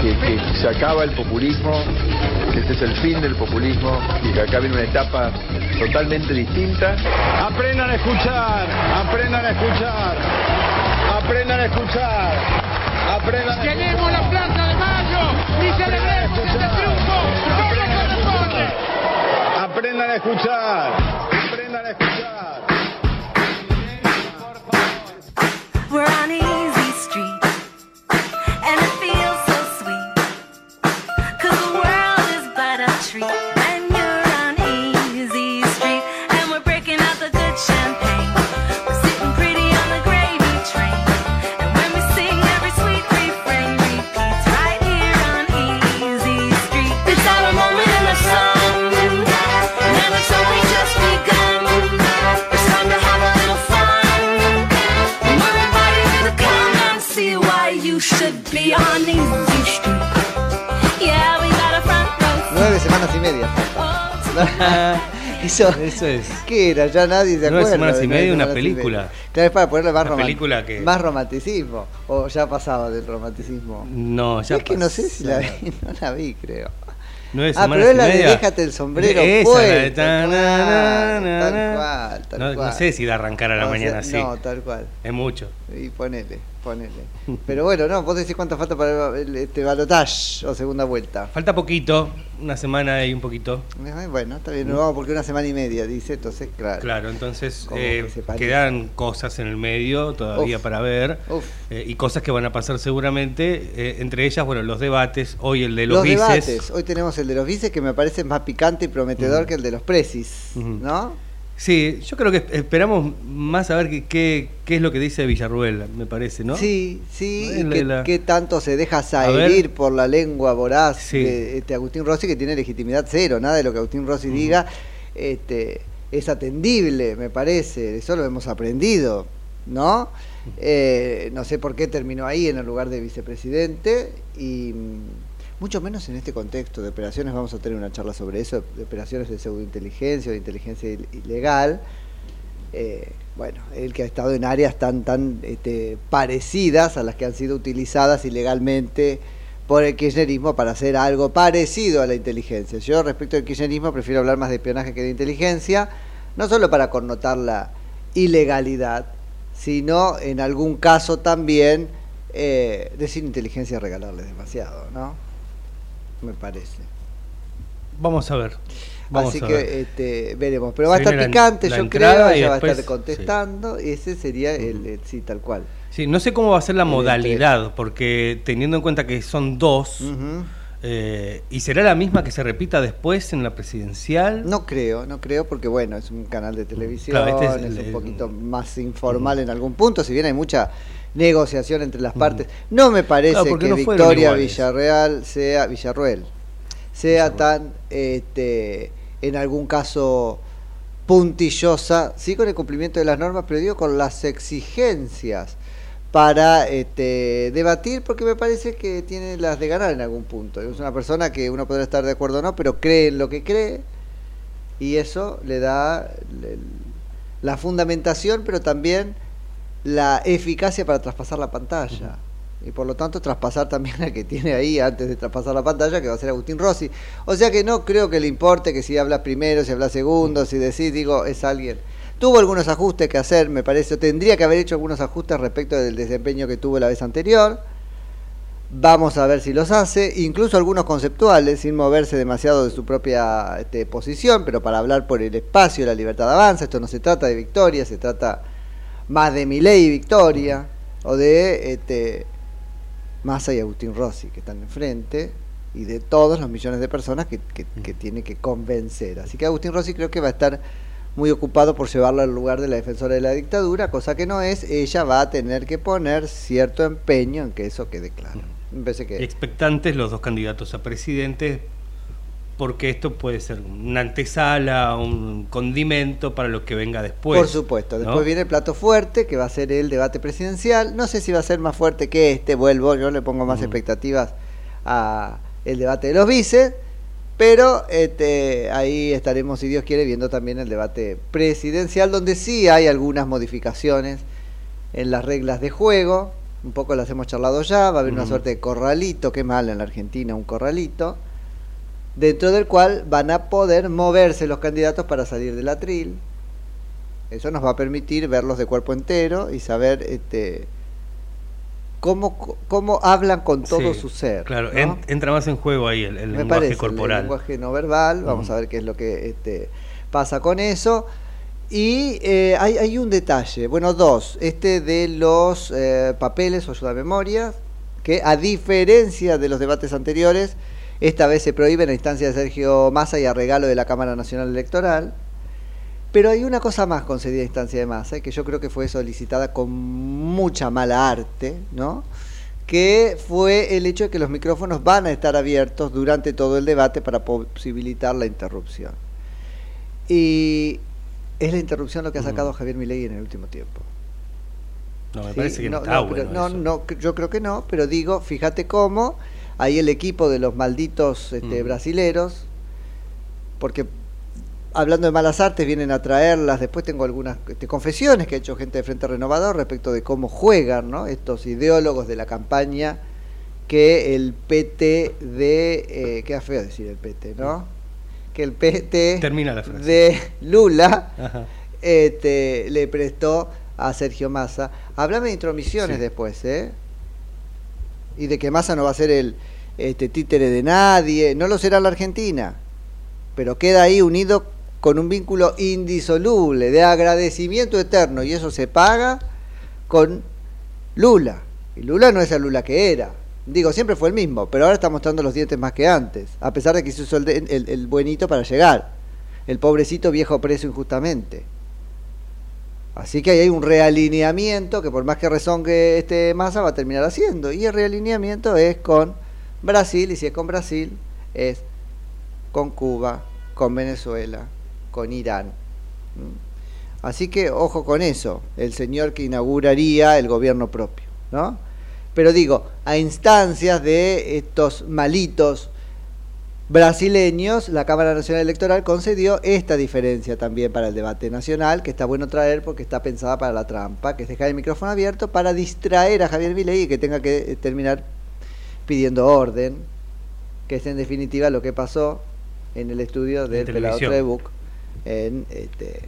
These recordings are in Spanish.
que, que se acaba el populismo, que este es el fin del populismo y que acá viene una etapa totalmente distinta. Aprendan a escuchar, aprendan a escuchar, aprendan a escuchar, aprendan a Queremos la Plaza de Mayo y celebremos este triunfo corresponde. Aprendan a escuchar, aprendan a escuchar. We're on street. Eso, Eso es. ¿Qué era? Ya nadie se Nueve acuerda. semanas de y nueve media, una semanas película. Claro, es para ponerle más, roman- película que- más romanticismo. O ya pasaba del romanticismo. No, ya es que no sé si la vi, no la vi, creo. Nueve Ah, semanas pero es la de déjate el sombrero Esa, la de tal cual, tal no, no cual. sé si de arrancar a la O sea, mañana así. No, tal cual. Es mucho. Y ponele, ponele. Pero bueno, no, vos decís cuánto falta para el, este balotage o segunda vuelta. Falta poquito, una semana y un poquito. Bueno, está bien, no vamos porque una semana y media, dice, entonces, claro. Claro, entonces eh, que quedan cosas en el medio todavía Uf. para ver eh, y cosas que van a pasar seguramente. eh, entre ellas, bueno, los debates. Hoy el de los, Los, vices. debates, hoy tenemos el de los vices que me parece más picante y prometedor que el de los precis. ¿no? Sí, yo creo que esperamos más a ver qué, qué, qué es lo que dice Villarruel, me parece, ¿no? Sí, sí, Es y la- que, la- que tanto se deja saherir por la lengua voraz Sí. de este Agustín Rossi, que tiene legitimidad cero, nada de lo que Agustín Rossi diga este, es atendible, me parece, eso lo hemos aprendido, ¿no? Eh, no sé por qué terminó ahí en el lugar de vicepresidente y mucho menos en este contexto de operaciones, vamos a tener una charla sobre eso, de operaciones de pseudointeligencia o de inteligencia il- ilegal. Eh, bueno, el que ha estado en áreas tan tan este, parecidas a las que han sido utilizadas ilegalmente por el kirchnerismo para hacer algo parecido a la inteligencia. Yo respecto al kirchnerismo prefiero hablar más de espionaje que de inteligencia, no solo para connotar la ilegalidad, sino en algún caso también eh, decir inteligencia es regalarles demasiado, ¿no? Me parece. Vamos a ver. Vamos Así a que ver. este, veremos. Pero va a estar la- picante, la yo creo. Ella va a estar contestando. Ese sería el, el- sí, tal cual. Sí, no sé cómo va a ser la El modalidad, porque teniendo en cuenta que son dos, eh, ¿y será la misma que se repita después en la presidencial? No creo, no creo, porque bueno, es un canal de televisión, Claro, este es es, un poquito más informal en algún punto, si bien hay mucha negociación entre las partes. No me parece Claro, que no Victoria. Villarreal sea Villarruel sea tan este, en algún caso puntillosa, sí con el cumplimiento de las normas, pero digo con las exigencias para este, debatir, porque me parece que tiene las de ganar en algún punto. Es una persona que uno podrá estar de acuerdo o no, pero cree en lo que cree y eso le da la fundamentación, pero también la eficacia para traspasar la pantalla. Y por lo tanto traspasar también al que tiene ahí antes de traspasar la pantalla, que va a ser Agustín Rossi. O sea que no creo que le importe que si hablas primero, si hablas segundo, si decís, digo, es alguien. Tuvo algunos ajustes que hacer, me parece, tendría que haber hecho algunos ajustes respecto del desempeño que tuvo la vez anterior. Vamos a ver si los hace, incluso algunos conceptuales, sin moverse demasiado de su propia este, posición, pero para hablar por el espacio, la libertad avanza. Esto no se trata de victoria, se trata más de Milei y Victoria, o de este, Massa y Agustín Rossi, que están enfrente, y de todos los millones de personas que, que, que tiene que convencer. Así que Agustín Rossi creo que va a estar muy ocupado por llevarlo al lugar de la defensora de la dictadura, cosa que no es, ella va a tener que poner cierto empeño en que eso quede claro. Me parece que Expectantes los dos candidatos a presidente, porque esto puede ser una antesala, un condimento para lo que venga después. Por supuesto, después ¿no? viene el plato fuerte, que va a ser el debate presidencial. No sé si va a ser más fuerte que este, vuelvo, yo le pongo más expectativas a el debate de los vices, pero este, ahí estaremos, si Dios quiere, viendo también el debate presidencial, donde sí hay algunas modificaciones en las reglas de juego. Un poco las hemos charlado ya, va a haber una Ujú. suerte de corralito, qué mal en la Argentina, un corralito dentro del cual van a poder moverse los candidatos para salir del atril. Eso nos va a permitir verlos de cuerpo entero y saber este, cómo, cómo hablan con todo Sí, su ser. Claro, ¿no? en- entra más en juego ahí el, el lenguaje parece, el corporal. lenguaje no verbal, vamos a ver qué es lo que este, pasa con eso. Y eh, hay, hay un detalle, bueno, dos, este de los eh, papeles o ayuda a memoria, que a diferencia de los debates anteriores, esta vez se prohíbe en la instancia de Sergio Massa y a regalo de la Cámara Nacional Electoral. Pero hay una cosa más concedida a instancia de Massa, y que yo creo que fue solicitada con mucha mala arte, ¿no? que fue el hecho de que los micrófonos van a estar abiertos durante todo el debate para posibilitar la interrupción. Y es la interrupción lo que ha sacado Javier Milei en el último tiempo. No, me Sí, parece que no, no, está no, bueno. pero no, eso. no, yo creo que no, pero digo, fíjate cómo ahí el equipo de los malditos este, Mm. brasileros, porque hablando de malas artes vienen a traerlas, después tengo algunas este, confesiones que ha hecho gente de Frente Renovador respecto de cómo juegan ¿no? estos ideólogos de la campaña que el PT de, eh, queda feo decir el PT, ¿no? Que el PT Termina la frase. de Lula Ajá. este, le prestó a Sergio Massa. Háblame de intromisiones Sí. después, ¿eh? Y de que Massa no va a ser el este, títere de nadie, no lo será la Argentina, pero queda ahí unido con un vínculo indisoluble de agradecimiento eterno y eso se paga con Lula. Y Lula no es el Lula que era. Digo, siempre fue el mismo, pero ahora está mostrando los dientes más que antes, a pesar de que se usó el, el- el buenito para llegar. El pobrecito viejo preso injustamente. Así que ahí hay un realineamiento que por más que rezongue este Massa va a terminar haciendo. Y el realineamiento es con Brasil, y si es con Brasil, es con Cuba, con Venezuela, con Irán. ¿Mm? Así que ojo con eso, el señor que inauguraría el gobierno propio, ¿no? Pero digo, a instancias de estos malitos brasileños, la Cámara Nacional Electoral concedió esta diferencia también para el debate nacional, que está bueno traer porque está pensada para la trampa, que es dejar el micrófono abierto para distraer a Javier Milei y que tenga que eh, terminar pidiendo orden, que es en definitiva lo que pasó en el estudio del pelado. Trebuch en este,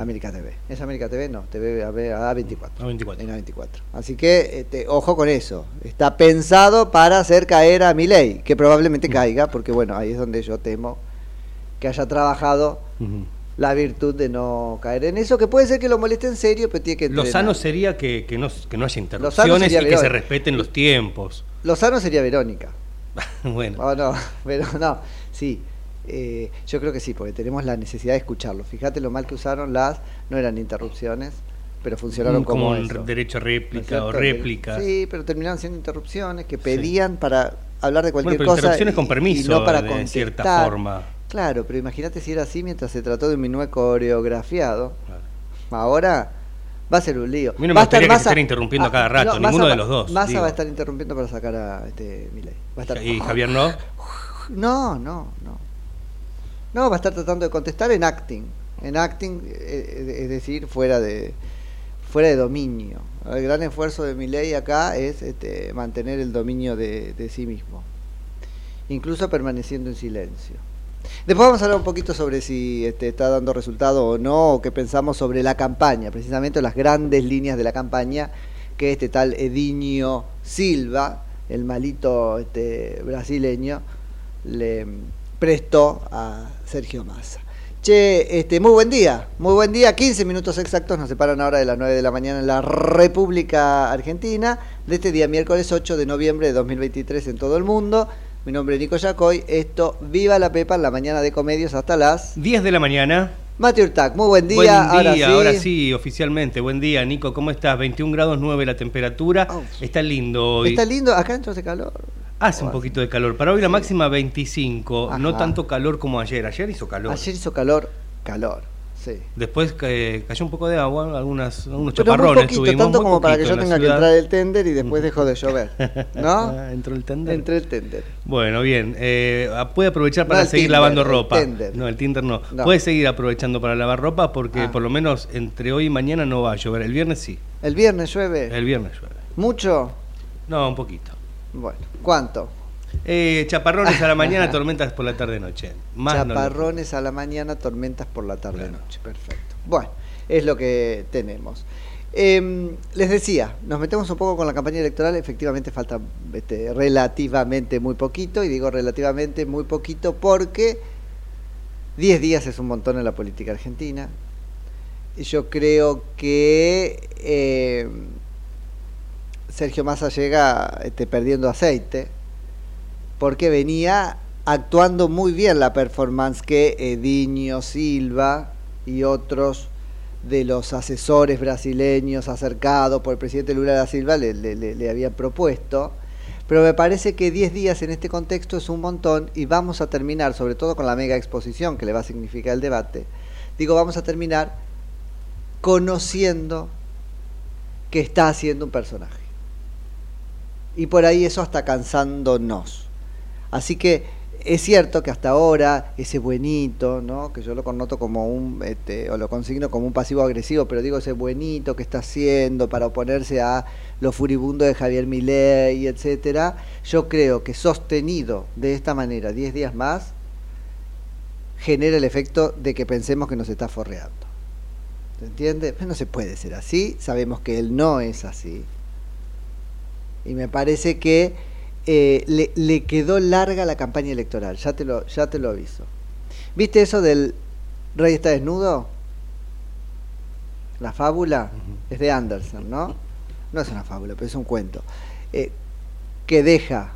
América TV. ¿Es América TV? No, TV A24. A24. En A24. Así que este, ojo con eso. Está pensado para hacer caer a Milei, que probablemente caiga, porque bueno, ahí es donde yo temo que haya trabajado la virtud de no caer en eso, que puede ser que lo moleste en serio, pero tiene que Lo entrenar. sano sería que, que, no, que no haya interrupciones y que se respeten los tiempos. Lo sano sería Verónica. bueno, Oh, no, pero no, sí. Eh, yo creo que sí, porque tenemos la necesidad de escucharlo. Fíjate lo mal que usaron las, no eran interrupciones, pero funcionaron como, como el eso. derecho a ¿No es réplica o réplicas. Sí, pero terminaron siendo interrupciones que pedían para hablar de cualquier Bueno, pero cosa. interrupciones y- con y permiso, no para de contestar. cierta forma. Claro, pero imagínate si era así mientras se trató de un minué coreografiado. Ahora va a ser un lío. A mí no me Va a estar gustaría que se estén interrumpiendo a cada rato, no, ninguno Massa de los dos, Massa digo. va a estar interrumpiendo para sacar a este Milei. Va a estar Y Javier no. no, no, no. No, va a estar tratando de contestar en acting. En acting, eh, eh, es decir, fuera de fuera de dominio. El gran esfuerzo de Milei acá es este, mantener el dominio de, de sí mismo, incluso permaneciendo en silencio. Después vamos a hablar un poquito sobre si este, está dando resultado o no, o qué pensamos sobre la campaña, precisamente las grandes líneas de la campaña que este tal Edinho Silva, el malito este, brasileño, le prestó a Sergio Massa. Che, este, muy buen día, muy buen día, 15 minutos exactos nos separan ahora de las 9 de la mañana en la República Argentina, de este día miércoles 8 de noviembre de 2023 en todo el mundo. Mi nombre es Nico Yacoy, esto Viva la Pepa en la mañana de Comedios hasta las 10 de la mañana. Mati Urtac, muy buen día. Buen día, ahora sí. ahora sí, oficialmente. Buen día, Nico, ¿cómo estás? 21 grados 9 la temperatura. Oh. Está lindo hoy. Está lindo, acá dentro hace calor. Hace un poquito de calor. Para hoy la máxima 25, no tanto calor como ayer. Ayer hizo calor. Ayer hizo calor, calor, sí. Después eh, cayó un poco de agua, algunas, algunos Pero muy chaparrones poquito, tuvimos, tanto muy como para que yo tenga que entrar el tender y después dejó de llover. ¿No? Entró el tender. Entré el tender. Bueno, bien. Eh, puede aprovechar para seguir Tinder, lavando ropa. No, el Tinder no. No. Puede seguir aprovechando para lavar ropa porque Ah. por lo menos entre hoy y mañana no va a llover. El viernes sí. ¿El viernes llueve? El viernes llueve. ¿Mucho? No, un poquito. Bueno, ¿cuánto? Eh, chaparrones a la mañana, tormentas por la tarde-noche. No Chaparrones a la mañana, tormentas por la tarde-noche. Perfecto. Bueno, es lo que tenemos. Eh, les decía, nos metemos un poco con la campaña electoral, efectivamente falta este, relativamente muy poquito, y digo relativamente muy poquito porque 10 días es un montón en la política argentina. Yo creo que eh, Sergio Massa llega este, perdiendo aceite porque venía actuando muy bien la performance que Edinho Silva y otros de los asesores brasileños acercados por el presidente Lula da Silva le- le habían propuesto. Pero me parece que 10 días en este contexto es un montón y vamos a terminar, sobre todo con la mega exposición que le va a significar el debate, digo, vamos a terminar conociendo que está haciendo un personaje. Y por ahí eso hasta cansándonos. Así que es cierto que hasta ahora ese buenito, ¿no? que yo lo connoto como un, este, o lo consigno como un pasivo agresivo, pero digo ese buenito que está haciendo para oponerse a lo furibundo de Javier Milei, etcétera, yo creo que sostenido de esta manera 10 días más, genera el efecto de que pensemos que nos está forreando. ¿Se entiende? No se puede ser así, sabemos que él no es así. Y me parece que eh, le, le quedó larga la campaña electoral, ya te, lo, ya te lo aviso. ¿Viste eso del rey está desnudo? La fábula es de Anderson, ¿no? No es una fábula, pero es un cuento. Eh, que deja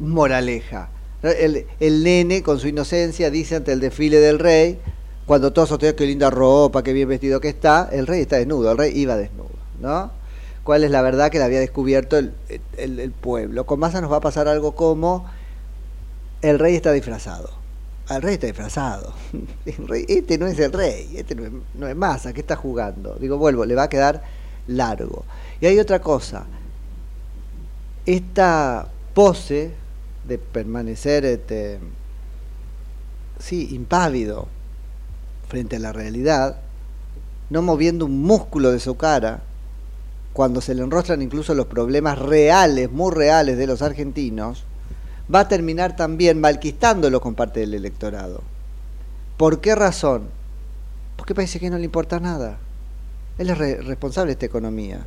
moraleja. El, el nene, con su inocencia, dice ante el desfile del rey, cuando todos sostienen qué linda ropa, qué bien vestido que está, el rey está desnudo, el rey iba desnudo, ¿no? ¿Cuál es la verdad que le había descubierto el, pueblo? Con Massa nos va a pasar algo como el rey está disfrazado. El rey está disfrazado. Este no es el rey, este no es, no es Massa, ¿qué está jugando? Digo, vuelvo, le va a quedar largo. Y hay otra cosa, esta pose de permanecer este, sí, impávido frente a la realidad, no moviendo un músculo de su cara, cuando se le enrostran incluso los problemas reales, muy reales de los argentinos, va a terminar también malquistándolo con parte del electorado. ¿Por qué razón? Porque parece que no le importa nada. Él es re- responsable de esta economía.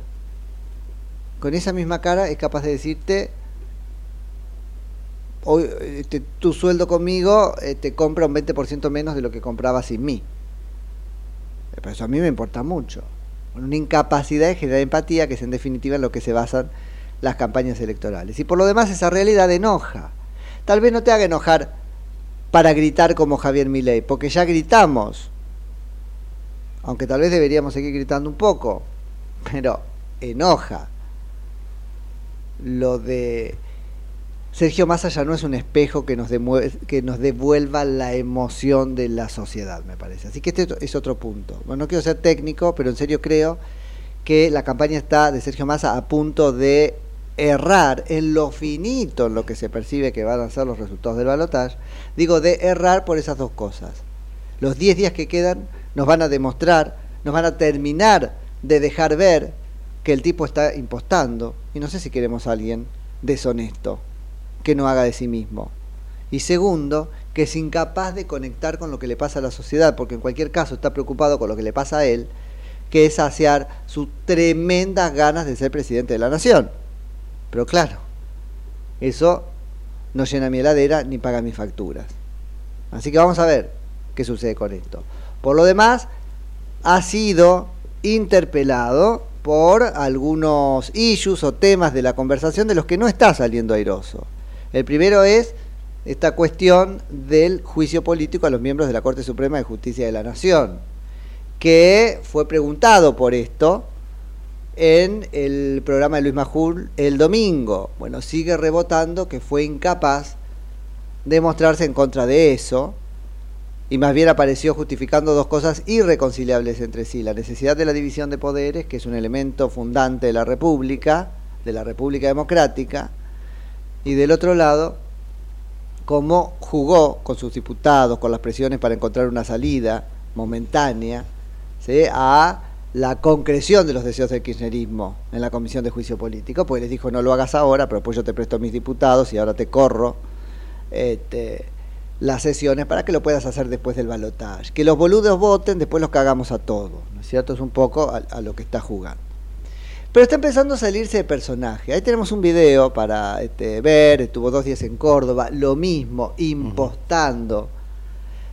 Con esa misma cara es capaz de decirte, hoy este, tu sueldo conmigo eh, te compra un 20% menos de lo que compraba sin mí. Pero eso a mí me importa mucho. Una incapacidad de generar empatía, que es en definitiva en lo que se basan las campañas electorales. Y por lo demás esa realidad enoja. Tal vez no te haga enojar para gritar como Javier Milei, porque ya gritamos. Aunque tal vez deberíamos seguir gritando un poco, pero enoja. Lo de Sergio Massa ya no es un espejo que nos, que nos devuelva la emoción de la sociedad, me parece. Así que este es otro punto. Bueno, no quiero ser técnico, pero en serio creo que la campaña está de Sergio Massa a punto de errar en lo finito en lo que se percibe que van a ser los resultados del balotaje. Digo de errar por esas dos cosas. Los 10 días que quedan nos van a demostrar, nos van a terminar de dejar ver que el tipo está impostando. Y no sé si queremos a alguien deshonesto, que no haga de sí mismo. Y segundo, que es incapaz de conectar con lo que le pasa a la sociedad, porque en cualquier caso está preocupado con lo que le pasa a él, que es saciar sus tremendas ganas de ser presidente de la nación. Pero claro, eso no llena mi heladera ni paga mis facturas. Así que vamos a ver qué sucede con esto. Por lo demás, ha sido interpelado por algunos issues o temas de la conversación de los que no está saliendo airoso. El primero es esta cuestión del juicio político a los miembros de la Corte Suprema de Justicia de la Nación, que fue preguntado por esto en el programa de Luis Majul el domingo. Bueno, sigue rebotando que fue incapaz de mostrarse en contra de eso y más bien apareció justificando dos cosas irreconciliables entre sí, la necesidad de la división de poderes, que es un elemento fundante de la República, de la República Democrática, y del otro lado, cómo jugó con sus diputados, con las presiones para encontrar una salida momentánea ¿sí? a la concreción de los deseos del kirchnerismo en la Comisión de Juicio Político, pues les dijo no lo hagas ahora, pero pues yo te presto mis diputados y ahora te corro este, las sesiones para que lo puedas hacer después del balotaje. Que los boludos voten, después los cagamos a todos, ¿no es cierto? Es un poco a lo que está jugando. Pero está empezando a salirse de personaje. Ahí tenemos un video para este, ver, estuvo dos días en Córdoba, lo mismo, impostando,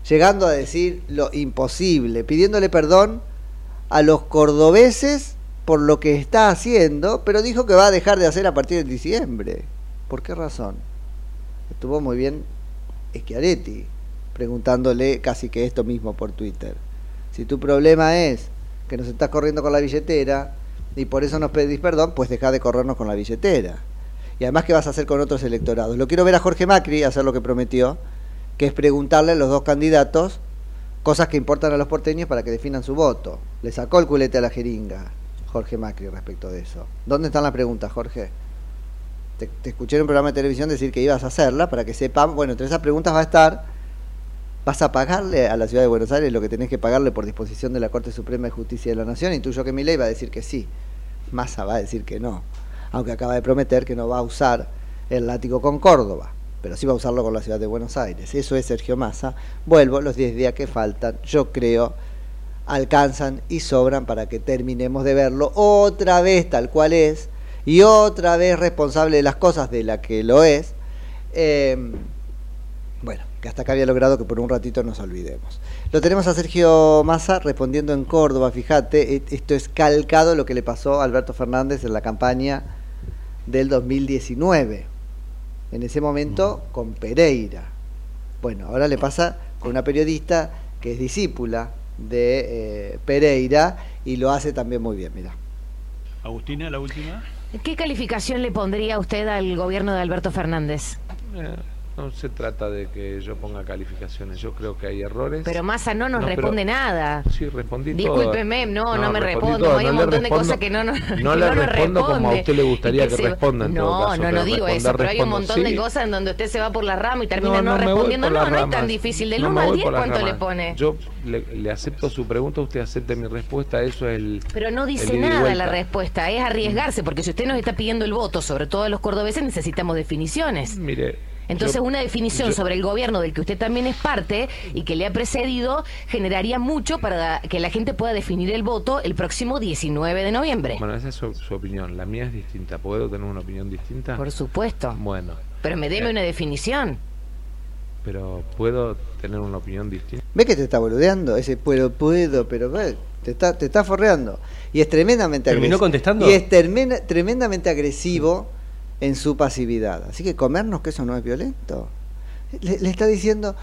llegando a decir lo imposible, pidiéndole perdón a los cordobeses por lo que está haciendo, pero dijo que va a dejar de hacer a partir de diciembre. ¿Por qué razón? Estuvo muy bien Schiaretti preguntándole casi que esto mismo por Twitter. Si tu problema es que nos estás corriendo con la billetera y por eso nos pedís perdón, pues deja de corrernos con la billetera. Y además, ¿qué vas a hacer con otros electorados? Lo quiero ver a Jorge Macri hacer lo que prometió, que es preguntarle a los dos candidatos cosas que importan a los porteños para que definan su voto. Le sacó el culete a la jeringa Jorge Macri respecto de eso. ¿Dónde están las preguntas, Jorge? Te, te, escuché en un programa de televisión decir que ibas a hacerla para que sepan, bueno, entre esas preguntas va a estar, ¿vas a pagarle a la ciudad de Buenos Aires lo que tenés que pagarle por disposición de la Corte Suprema de Justicia de la Nación? Intuyo que mi ley va a decir que sí, Massa va a decir que no, aunque acaba de prometer que no va a usar el látigo con Córdoba, pero sí va a usarlo con la ciudad de Buenos Aires. Eso es Sergio Massa. Vuelvo, los 10 días que faltan, yo creo, alcanzan y sobran para que terminemos de verlo otra vez tal cual es y otra vez responsable de las cosas de la que lo es. Eh, bueno, que hasta acá había logrado que por un ratito nos olvidemos. Lo tenemos a Sergio Massa respondiendo en Córdoba, fíjate, esto es calcado lo que le pasó a Alberto Fernández en la campaña del 2019. En ese momento con Pereira. Bueno, ahora le pasa con una periodista que es discípula de eh, Pereira y lo hace también muy bien, mira. Agustina, la última. ¿Qué calificación le pondría usted al gobierno de Alberto Fernández? Eh, no se trata de que yo ponga calificaciones, yo creo que hay errores. Pero Massa no nos No, responde nada. Sí, respondí Discúlpeme, no, no, me respondo. todo, Hay un no le montón de cosas que no, nos- que No le respondo como a usted le gustaría que, se- responda en no, todo caso. No, no digo eso, pero hay un montón de cosas en donde usted se va por la rama y termina No, no, no respondiendo. No, no es tan difícil. Del No 1 me al voy 10, por las ¿cuánto le pone? Yo le, le acepto su pregunta, usted acepte mi respuesta, eso es el. Pero no dice nada la respuesta, es arriesgarse, porque si usted nos está pidiendo el voto, sobre todo a los cordobeses, necesitamos definiciones. Mire. Entonces, yo- una definición yo- sobre el gobierno del que usted también es parte y que le ha precedido generaría mucho para que la gente pueda definir el voto el próximo 19 de noviembre. Bueno, esa es su, su opinión. La mía es distinta. ¿Puedo tener una opinión distinta? Por supuesto. Bueno, Pero me deme una definición. pero ¿puedo tener una opinión distinta? ¿Ves que te está boludeando? Ese puedo, puedo, pero ve, te está, te está forreando. Y es tremendamente ¿Terminó agresivo. contestando? Y es tremendamente agresivo en su pasividad. Así que comernos que eso no es violento. Le, está diciendo,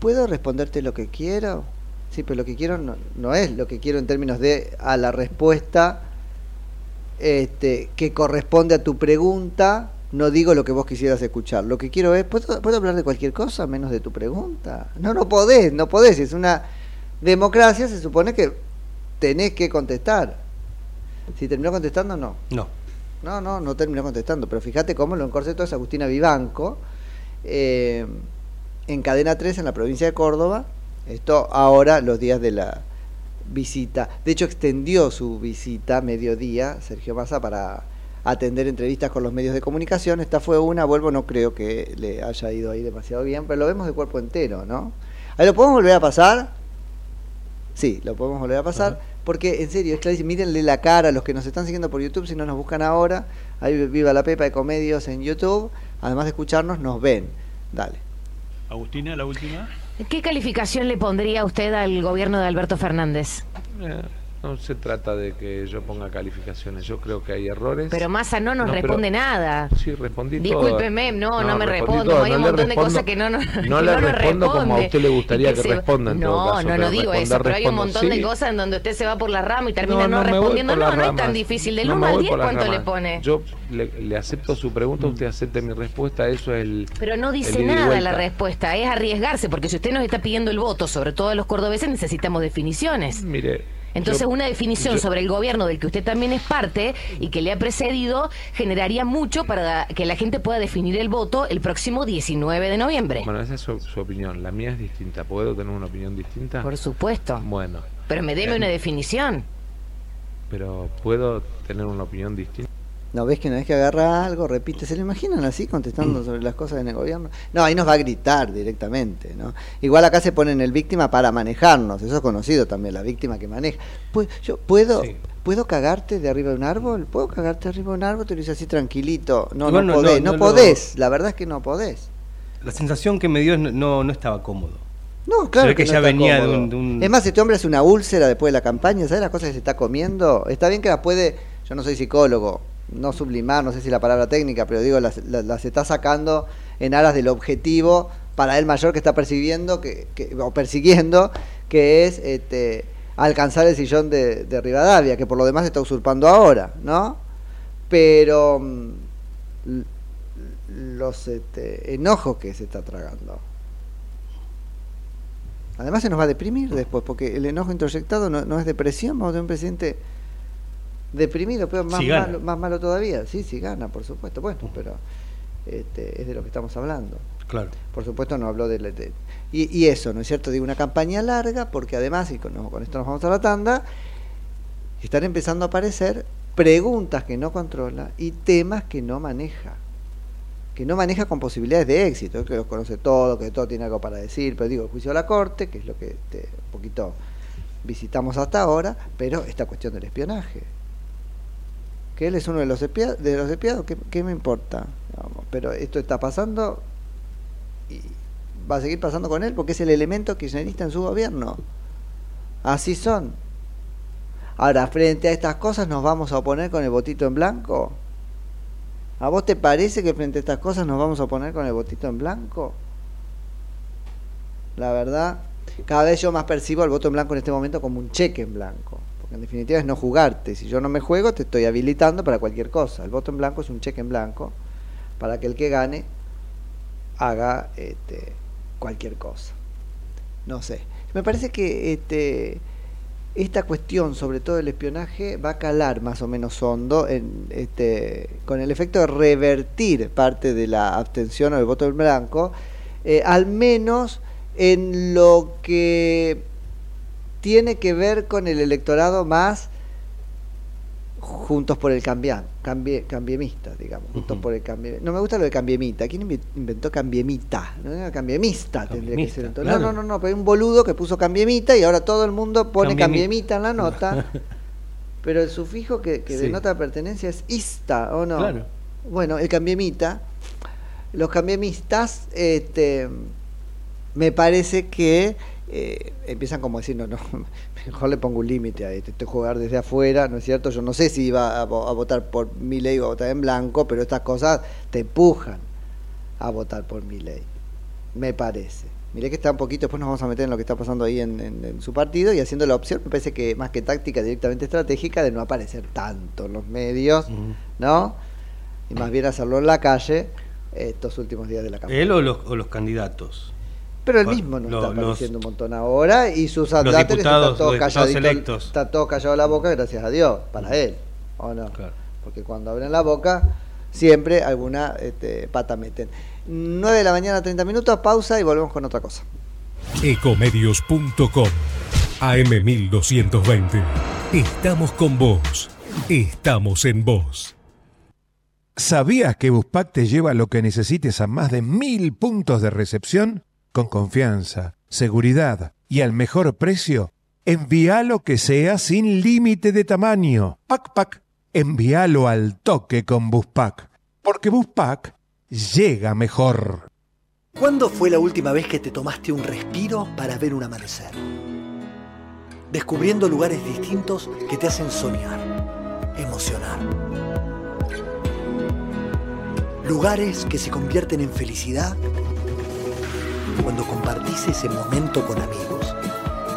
¿puedo responderte lo que quiero? Sí, pero lo que quiero no, no es lo que quiero en términos de a la respuesta este, que corresponde a tu pregunta. No digo lo que vos quisieras escuchar. Lo que quiero es, ¿puedo, ¿puedo hablar de cualquier cosa menos de tu pregunta? No, no podés, no podés. Es una democracia, se supone que tenés que contestar. Si terminó contestando, no. No. No, no, no terminó contestando. Pero fíjate cómo lo encorsetó es Agustina Vivanco eh, en Cadena 3 en la provincia de Córdoba. Esto ahora, los días de la visita. De hecho, extendió su visita mediodía, Sergio Massa, para atender entrevistas con los medios de comunicación. Esta fue una, vuelvo, no creo que le haya ido ahí demasiado bien, pero lo vemos de cuerpo entero, ¿no? Ahí lo podemos volver a pasar. Sí, lo podemos volver a pasar. Porque en serio, es clarísimo, mírenle la cara a los que nos están siguiendo por YouTube, si no nos buscan ahora, ahí viva la Pepa de Comedios en YouTube, además de escucharnos, nos ven. Dale. Agustina, la última. ¿Qué calificación le pondría usted al gobierno de Alberto Fernández? Eh, no se trata de que yo ponga calificaciones, yo creo que hay errores. Pero Massa no nos No, pero- responde nada. Sí, respondí Discúlpeme, todo. no, no, me respondo. todo. Hay No un montón de cosas que no, no, No que le respondo como a usted le gustaría que, se- responda en todo No, caso, no, no digo responder, eso, pero hay un montón de cosas en donde usted se va por la rama y termina no, respondiendo. No, no es tan difícil. Del No 1 me al voy 10, por las ¿cuánto le pone? Yo le, le acepto su pregunta, usted acepte mi respuesta, eso es el. Pero no dice nada la respuesta, es arriesgarse, porque si usted nos está pidiendo el voto, sobre todo a los cordobeses, necesitamos definiciones. Mire. Entonces, yo- una definición yo- sobre el gobierno del que usted también es parte y que le ha precedido generaría mucho para que la gente pueda definir el voto el próximo 19 de noviembre. Bueno, esa es su, su opinión. La mía es distinta. ¿Puedo tener una opinión distinta? Por supuesto. Bueno, Pero me deme Eh, una definición. pero ¿puedo tener una opinión distinta? ¿No ves que una vez que agarra algo, repite? ¿Se lo imaginan así contestando sobre las cosas en el gobierno? No, ahí nos va a gritar directamente, ¿no? Igual acá se ponen el víctima para manejarnos, eso es conocido también, la víctima que maneja. Pues, yo puedo, ¿puedo cagarte de arriba de un árbol? ¿Puedo cagarte de arriba de un árbol? Te lo dice así tranquilito. No, no, no- podés, no- no, no lo- podés, la verdad es que no podés. La sensación que me dio es no, no, no estaba cómodo. No, claro que, no ya está venía de cómodo. un, de un- Es más, este hombre hace una úlcera después de la campaña, ¿sabes las cosas que se está comiendo? Está bien que las puede, yo no soy psicólogo, no sublimar, no sé si la palabra técnica, pero digo, las, las, está sacando en aras del objetivo para él mayor que está persiguiendo, que, que- o persiguiendo, que es este, alcanzar el sillón de, de Rivadavia, que por lo demás está usurpando ahora, ¿no? Pero mm, los este, enojos que se está tragando. Además se nos va a deprimir después, porque el enojo introyectado no, no es depresión, vamos a tener un presidente deprimido, pero más, Si malo, más malo todavía. Sí, sí gana, por supuesto. Bueno, pero este, es de lo que estamos hablando. Claro. Por supuesto no habló de... de- y, y eso, ¿no es cierto? Digo, una campaña larga, porque además, y con, esto nos vamos a la tanda, están empezando a aparecer preguntas que no controla y temas que no maneja. Que no maneja con posibilidades de éxito, que los conoce todo, que todo tiene algo para decir, pero digo, el juicio de la corte, que es lo que este, un poquito visitamos hasta ahora, pero esta cuestión del espionaje. Que él es uno de los, espia- de los espiados, ¿qué, me importa? Pero esto está pasando y va a seguir pasando con él porque es el elemento kirchnerista en su gobierno. Así son. Ahora, frente a estas cosas nos vamos a oponer con el votito en blanco. ¿A vos te parece que frente a estas cosas nos vamos a oponer con el votito en blanco? La verdad, cada vez yo más percibo el voto en blanco en este momento como un cheque en blanco. En definitiva es no jugarte. Si yo no me juego, te estoy habilitando para cualquier cosa. El voto en blanco es un cheque en blanco para que el que gane haga este, cualquier cosa. No sé. Me parece que este, esta cuestión, sobre todo el espionaje, va a calar más o menos hondo este, con el efecto de revertir parte de la abstención o el voto en blanco, eh, al menos en lo que tiene que ver con el electorado más juntos por el cambian, cambie, cambiemista, digamos, juntos por el cambie. No me gusta lo de cambiemita. ¿Quién inventó cambiemita? No era cambiemista, tendría que Cambiemista, ser. entonces. claro. No, no, no, no, pero hay un boludo que puso cambiemita y ahora todo el mundo pone Cambiemita. cambiemita en la nota. pero el sufijo que, que Sí. denota pertenencia es ista, ¿o no? Claro. Bueno, el cambiemita, los cambiemistas, este, me parece que eh, empiezan como a decir, no, no, mejor le pongo un límite a esto, esto es jugar desde afuera, ¿no es cierto? Yo no sé si iba a, a votar por mi ley o a votar en blanco, pero estas cosas te empujan a votar por mi ley, me parece. Miré que está un poquito, después nos vamos a meter en lo que está pasando ahí en, en- en su partido y haciendo la opción, me parece que más que táctica, directamente estratégica, de no aparecer tanto en los medios, ¿no? Y más bien hacerlo en la calle estos últimos días de la campaña. ¿Él o los, o los candidatos? Pero él Bueno, mismo no lo- está los- apareciendo un montón ahora y sus adláteres están todos diputados calladitos. Está todo callado la boca, gracias a Dios, para él, ¿o no? Porque cuando abren la boca, siempre alguna este, pata meten. 9 de la mañana, 30 minutos, pausa y volvemos con otra cosa. Ecomedios.com AM1220. Estamos con vos. Estamos en vos. ¿Sabías que Buspack te lleva lo que necesites a más de mil puntos de recepción? Con confianza, seguridad y al mejor precio. Envía lo que sea sin límite de tamaño. Pac Pac. Envíalo al toque con Buspack. Porque Buspack llega mejor. ¿Cuándo fue la última vez que te tomaste un respiro para ver un amanecer? Descubriendo lugares distintos que te hacen soñar, emocionar. Lugares que se convierten en felicidad cuando compartís ese momento con amigos.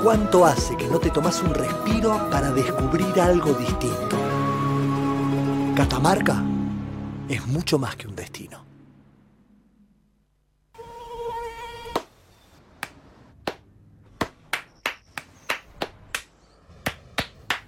¿Cuánto hace que no te tomas un respiro para descubrir algo distinto? Catamarca es mucho más que un destino.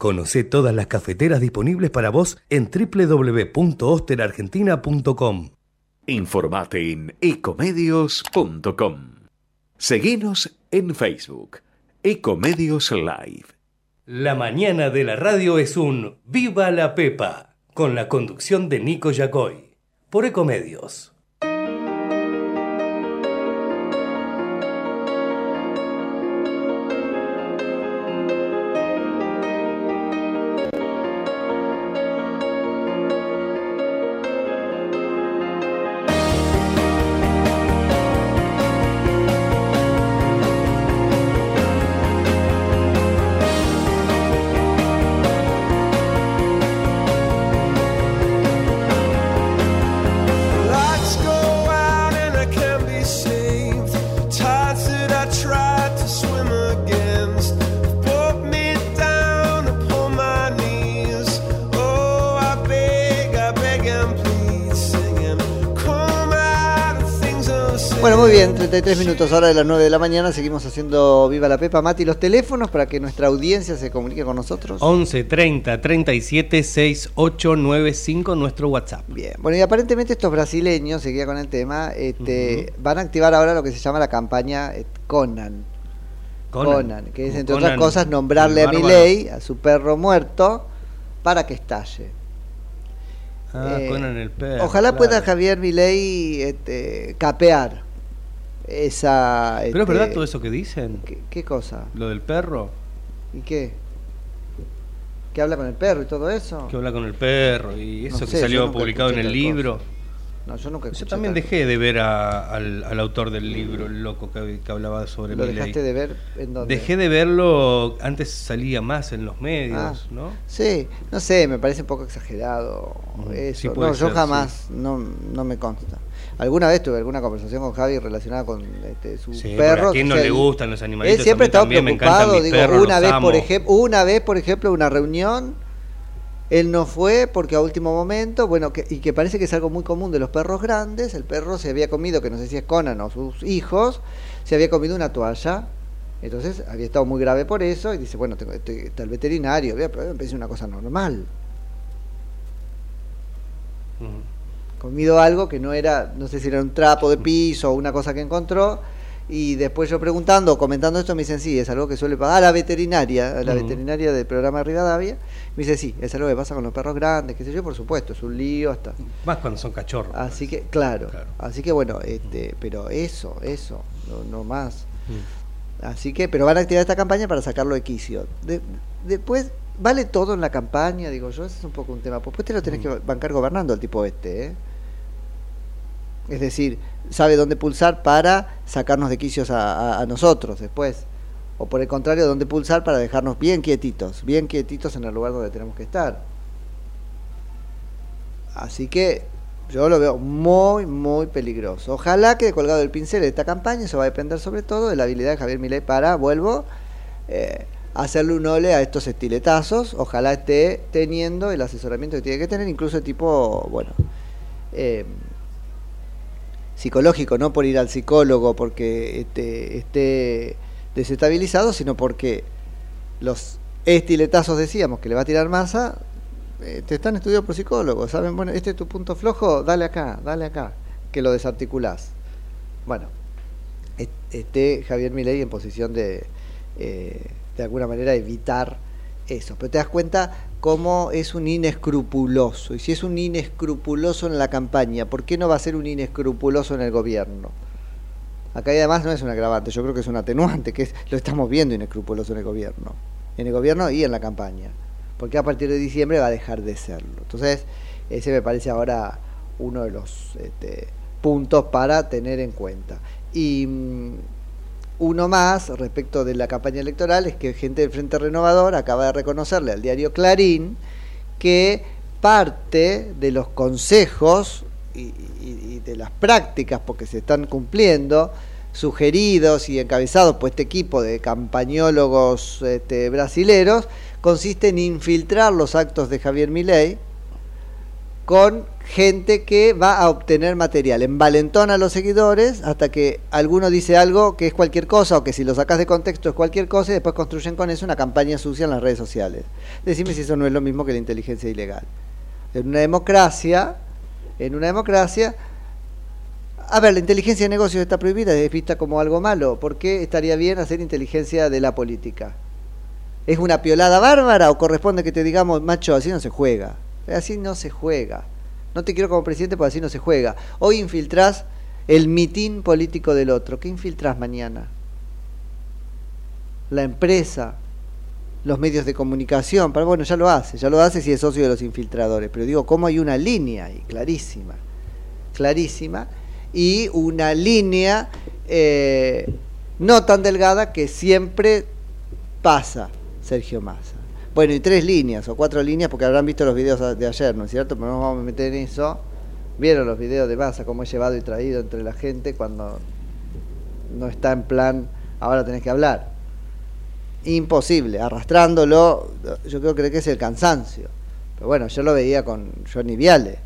Conoce todas las cafeteras disponibles para vos en www.osterargentina.com. Informate en ecomedios.com. Seguinos en Facebook, Ecomedios Live. La mañana de la radio es un Viva la Pepa, con la conducción de Nico Yacoy, por Ecomedios. Bien, 33 minutos ahora de las 9 de la mañana. Seguimos haciendo Viva la Pepa. Mati, los teléfonos para que nuestra audiencia se comunique con nosotros. 11 30 37 6895 nuestro WhatsApp. Bien, bueno, y aparentemente estos brasileños, seguía con el tema, este, van a activar ahora lo que se llama la campaña eh, Conan. Conan. Conan, que es entre Conan, otras cosas nombrarle a. Milei, a su perro muerto, para que estalle. Ah, Eh, Conan el perro. Ojalá claro. pueda Javier Milei este, capear esa... Pero es este, verdad todo eso que dicen. ¿Qué, qué cosa? Lo del perro. ¿Y qué? ¿Que habla con el perro y todo eso? Que habla con el perro y eso No que sé, salió publicado en el cosa. libro. No, yo nunca Yo también dejé de ver a- al, al autor del libro, el loco que, que hablaba sobre ¿Lo dejaste de ver en dónde? Dejé de verlo, antes salía más en los medios, Ah, ¿no? Sí, no sé, me parece un poco exagerado eso. sí puede no, yo ser, jamás, no, no me consta. Alguna vez tuve alguna conversación con Javi relacionada con este, su Sí, pero perro. ¿a quién no o sea, le gustan los animalitos? Él siempre estaba me preocupado, digo, perros, una vez, por ejemplo, una vez, por ejemplo, una reunión, él no fue porque a último momento, bueno, que, y que parece que es algo muy común de los perros grandes, el perro se había comido, que no sé si es Conan o sus hijos, se había comido una toalla. Entonces había estado muy grave por eso y dice, bueno, tengo, estoy- está el veterinario, pero me parece una cosa normal. Comido algo que no era, no sé si era un trapo de piso o una cosa que encontró. Y después yo preguntando, comentando esto, me dicen, sí, es algo que suele pasar. A la veterinaria, a la veterinaria del programa Rivadavia, me dice, sí, es algo que pasa con los perros grandes, qué sé yo, por supuesto, es un lío hasta. Más cuando son cachorros. Así que, claro, así que bueno, este, pero eso, eso, no, no más. Así que, pero van a activar esta campaña para sacarlo de quicio. De- después, ¿Vale todo en la campaña? Digo yo, ese es un poco un tema. Pues Después te lo tenés que bancar gobernando al tipo este, ¿eh? Es decir, sabe dónde pulsar para sacarnos de quicios a, nosotros después. O por el contrario, dónde pulsar para dejarnos bien quietitos, bien quietitos en el lugar donde tenemos que estar. Así que yo lo veo muy, muy peligroso. Ojalá que colgado el pincel de esta campaña, eso va a depender sobre todo de la habilidad de Javier Milei para, vuelvo, eh, hacerle un ole a estos estiletazos. Ojalá esté teniendo el asesoramiento que tiene que tener, incluso tipo, bueno, eh, psicológico, no por ir al psicólogo porque este, esté desestabilizado, sino porque los estiletazos decíamos que le va a tirar masa, eh, te están estudiados por psicólogos, saben, bueno, este es tu punto flojo, dale acá, dale acá, que lo desarticulás. Bueno, est- esté Javier Milei en posición de, eh, de alguna manera, evitar eso. Pero te das cuenta cómo es un inescrupuloso. Y si es un inescrupuloso en la campaña, ¿por qué no va a ser un inescrupuloso en el gobierno? Acá además no es un agravante, yo creo que es un atenuante, que es, lo estamos viendo inescrupuloso en el gobierno. En el gobierno y en la campaña. Porque a partir de diciembre va a dejar de serlo. Entonces, ese me parece ahora uno de los este, puntos para tener en cuenta. Y mm, uno más respecto de la campaña electoral es que gente del Frente Renovador acaba de reconocerle al diario Clarín que parte de los consejos y, de las prácticas, porque se están cumpliendo, sugeridos y encabezados por este equipo de campañólogos este, brasileros, consiste en infiltrar los actos de Javier Milei con gente que va a obtener material. Envalentona a los seguidores hasta que alguno dice algo que es cualquier cosa o que si lo sacas de contexto es cualquier cosa y después construyen con eso una campaña sucia en las redes sociales. Decime si eso no es lo mismo que la inteligencia ilegal. En una democracia, en una democracia, a ver, la inteligencia de negocios está prohibida, es vista como algo malo. ¿Por qué estaría bien hacer inteligencia de la política? ¿Es una piolada bárbara o corresponde que te digamos, macho, así no se juega? Así no se juega. No te quiero como presidente porque así no se juega. Hoy infiltrás el mitín político del otro. ¿Qué infiltrás mañana? La empresa, los medios de comunicación. Pero bueno, ya lo hace, ya lo hace si es socio de los infiltradores. Pero digo, ¿cómo hay una línea ahí? Clarísima. Clarísima. Y una línea eh, no tan delgada que siempre pasa Sergio Massa. Bueno, y tres líneas o cuatro líneas, porque habrán visto los videos de ayer, ¿no es cierto? Pero no nos vamos a meter en eso. Vieron los videos de Massa, cómo es llevado y traído entre la gente cuando no está en plan, ahora tenés que hablar. Imposible, arrastrándolo, yo creo que es el cansancio. Pero bueno, yo lo veía con Johnny Viale,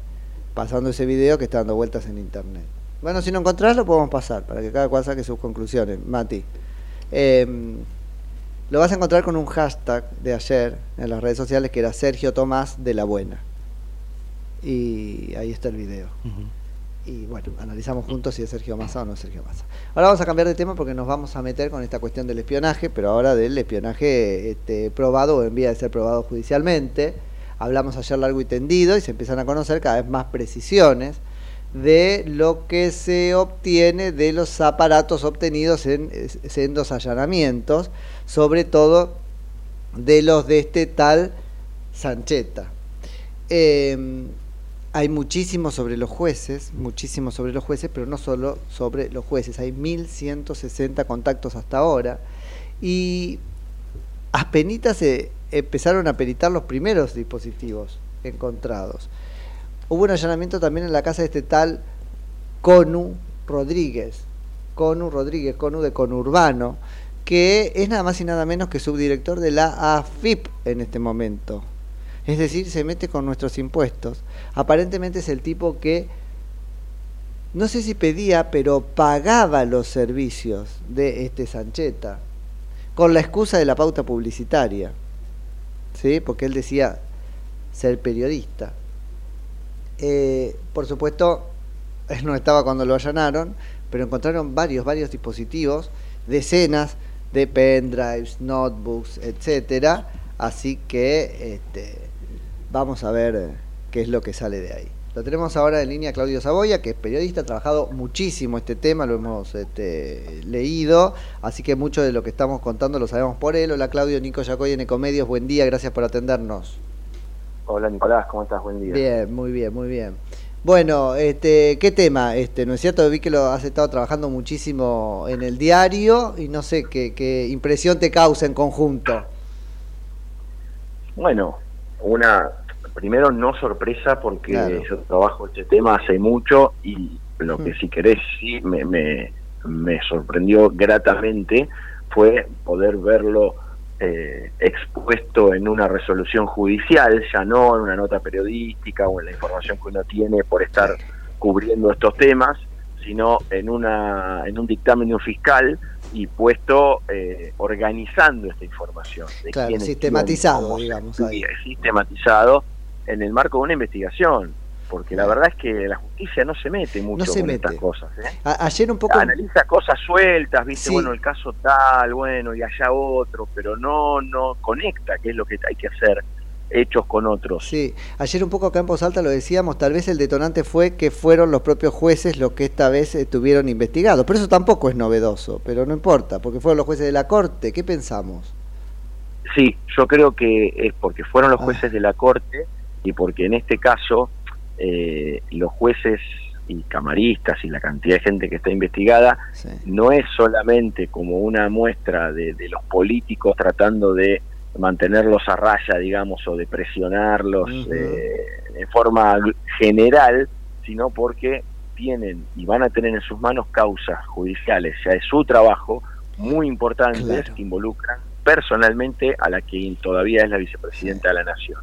pasando ese video que está dando vueltas en internet. Bueno, si no encontrás, lo podemos pasar, para que cada cual saque sus conclusiones. Mati. Em, lo vas a encontrar con un hashtag de ayer en las redes sociales que era Sergio Tomás de la Buena. Y ahí está el video. Y bueno, analizamos juntos si es Sergio Massa o no es Sergio Massa. Ahora vamos a cambiar de tema porque nos vamos a meter con esta cuestión del espionaje, pero ahora del espionaje este, probado o en vía de ser probado judicialmente. Hablamos ayer largo y tendido y se empiezan a conocer cada vez más precisiones de lo que se obtiene de los aparatos obtenidos en sendos allanamientos, sobre todo de los de este tal Sancheta. Eh, hay muchísimo sobre los jueces, muchísimo sobre los jueces, pero no solo sobre los jueces. Hay 1.160 contactos hasta ahora y apenas se empezaron a peritar los primeros dispositivos encontrados. Hubo un allanamiento también en la casa de este tal Conu Rodríguez, Conu Rodríguez, Conu de Conurbano, que es nada más y nada menos que subdirector de la AFIP en este momento. Es decir, se mete con nuestros impuestos. Aparentemente es el tipo que, no sé si pedía, pero pagaba los servicios de este Sancheta, con la excusa de la pauta publicitaria. ¿Sí? Porque él decía ser periodista. Eh, por supuesto, él no estaba cuando lo allanaron, pero encontraron varios, varios dispositivos, decenas de pendrives, notebooks, etcétera. Así que este, vamos a ver qué es lo que sale de ahí. Lo tenemos ahora en línea Claudio Saboya, que es periodista, ha trabajado muchísimo este tema, lo hemos este, leído, así que mucho de lo que estamos contando lo sabemos por él. Hola Claudio, Nico Yacoy en Ecomedios, buen día, gracias por atendernos. Hola Nicolás, ¿cómo estás? Buen día. Bien, muy bien, muy bien. Bueno, este, ¿qué tema? Este, ¿No es cierto? Vi que lo has estado trabajando muchísimo en el diario y no sé qué, qué impresión te causa en conjunto. Bueno, una primero no sorpresa porque Claro. yo trabajo este tema hace mucho y lo que Mm. si querés sí me, me, me sorprendió gratamente fue poder verlo eh, expuesto en una resolución judicial, ya no en una nota periodística o en la información que uno tiene por estar cubriendo estos temas, sino en una en un dictamen de un fiscal y puesto eh, organizando esta información. de Claro, sistematizado, quién, digamos, ahí. sistematizado en el marco de una investigación, porque la verdad es que la justicia no se mete mucho No se con mete. estas cosas. ¿eh? Ayer un poco... Analiza cosas sueltas, viste, Sí. bueno, el caso tal, bueno, y allá otro, pero no no conecta, que es lo que hay que hacer, hechos con otros. Sí, ayer un poco acá en Voz Alta lo decíamos, tal vez el detonante fue que fueron los propios jueces los que esta vez estuvieron investigados. Pero eso tampoco es novedoso, pero no importa, porque fueron los jueces de la Corte. ¿Qué pensamos? Sí, yo creo que es porque fueron Ah. los jueces de la Corte y porque en este caso eh, los jueces y camaristas y la cantidad de gente que está investigada no es solamente como una muestra de, de los políticos tratando de mantenerlos a raya, digamos, o de presionarlos eh, de forma general, sino porque tienen y van a tener en sus manos causas judiciales, ya es su trabajo, muy importantes que involucran personalmente a la que todavía es la vicepresidenta de la Nación.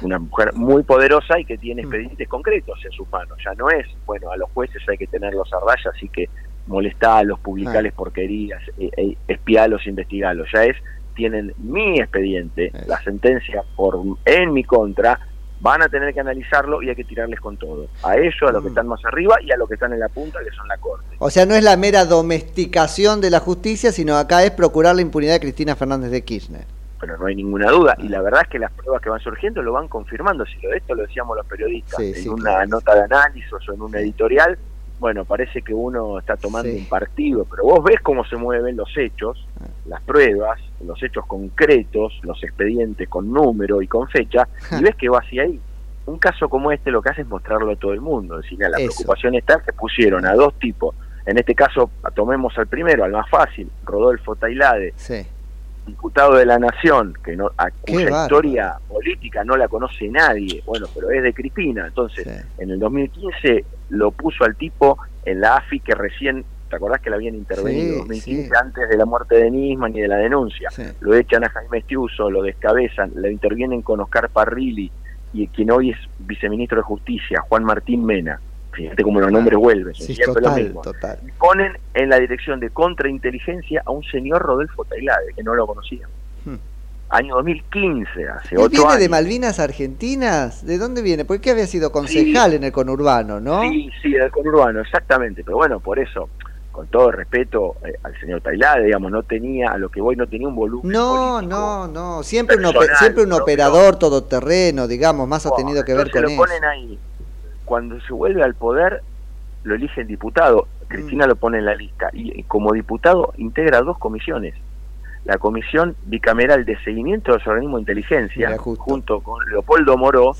Una mujer muy poderosa y que tiene expedientes concretos en sus manos. Ya no es, bueno, a los jueces hay que tenerlos a raya, así que molestarlos, publicarles porquerías, eh, eh, espiarlos, investigarlos. Ya es, tienen mi expediente, la sentencia por en mi contra, van a tener que analizarlo y hay que tirarles con todo. A ellos, a los que están más arriba y a los que están en la punta, que son la Corte. O sea, no es la mera domesticación de la justicia, sino acá es procurar la impunidad de Cristina Fernández de Kirchner. Pero no hay ninguna duda. Y la verdad es que las pruebas que van surgiendo lo van confirmando. Si lo de esto lo decíamos los periodistas Sí, en sí, una claro. nota de análisis o en un editorial, bueno, parece que uno está tomando un partido, pero vos ves cómo se mueven los hechos, Ah. las pruebas, los hechos concretos, los expedientes con número y con fecha, y ves que va hacia ahí. Un caso como este lo que hace es mostrarlo a todo el mundo. Decir, la Eso. preocupación está que pusieron a dos tipos. En este caso, tomemos al primero, al más fácil, Rodolfo Tailade, Sí. Diputado de la Nación, que no, a cuya historia política no la conoce nadie, bueno, pero es de Cristina, entonces en el 2015 lo puso al tipo en la AFI que recién, ¿te acordás que la habían intervenido Sí, en 2015 sí. antes de la muerte de Nisman y de la denuncia? Lo echan a Jaime Estiuso, lo descabezan, lo intervienen con Oscar Parrilli y quien hoy es viceministro de Justicia, Juan Martín Mena. Fíjate cómo los nombres vuelven, Sí, siempre lo total, mismo total. y ponen en la dirección de contrainteligencia a un señor Rodolfo Tailade, que no lo conocían. Hmm. Año 2015, hace ¿Él ocho viene años. de Malvinas Argentinas? ¿De dónde viene? Porque había sido concejal en el conurbano, ¿no? Sí, sí, del conurbano, exactamente. Pero bueno, por eso, con todo respeto eh, al señor Tailade, digamos, no tenía, a lo que voy, no tenía un volumen. No, no, no. Siempre un, siempre un operador todoterreno, digamos, más ha tenido que ver con lo eso. ponen ahí. Cuando se vuelve al poder, lo eligen diputado. Cristina Mm. lo pone en la lista. Y, y como diputado integra dos comisiones. La comisión bicameral de seguimiento de los organismos de inteligencia, junto con Leopoldo Moró,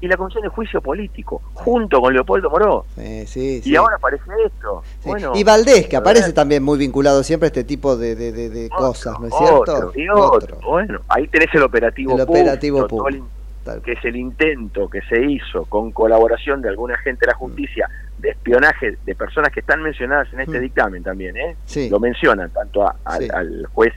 y la comisión de juicio político, junto con Leopoldo Moró. Sí, sí, Y ahora aparece esto. Bueno, y Valdés, que aparece también muy vinculado siempre a este tipo de, de- de- de cosas, ¿no es cierto? Otro, y otro. Bueno, ahí tenés el operativo El operativo Puff. Que es el intento que se hizo con colaboración de algún agente de la justicia de espionaje de personas que están mencionadas en este Mm. dictamen también, ¿eh? Sí. Lo mencionan tanto a- al, Sí. al juez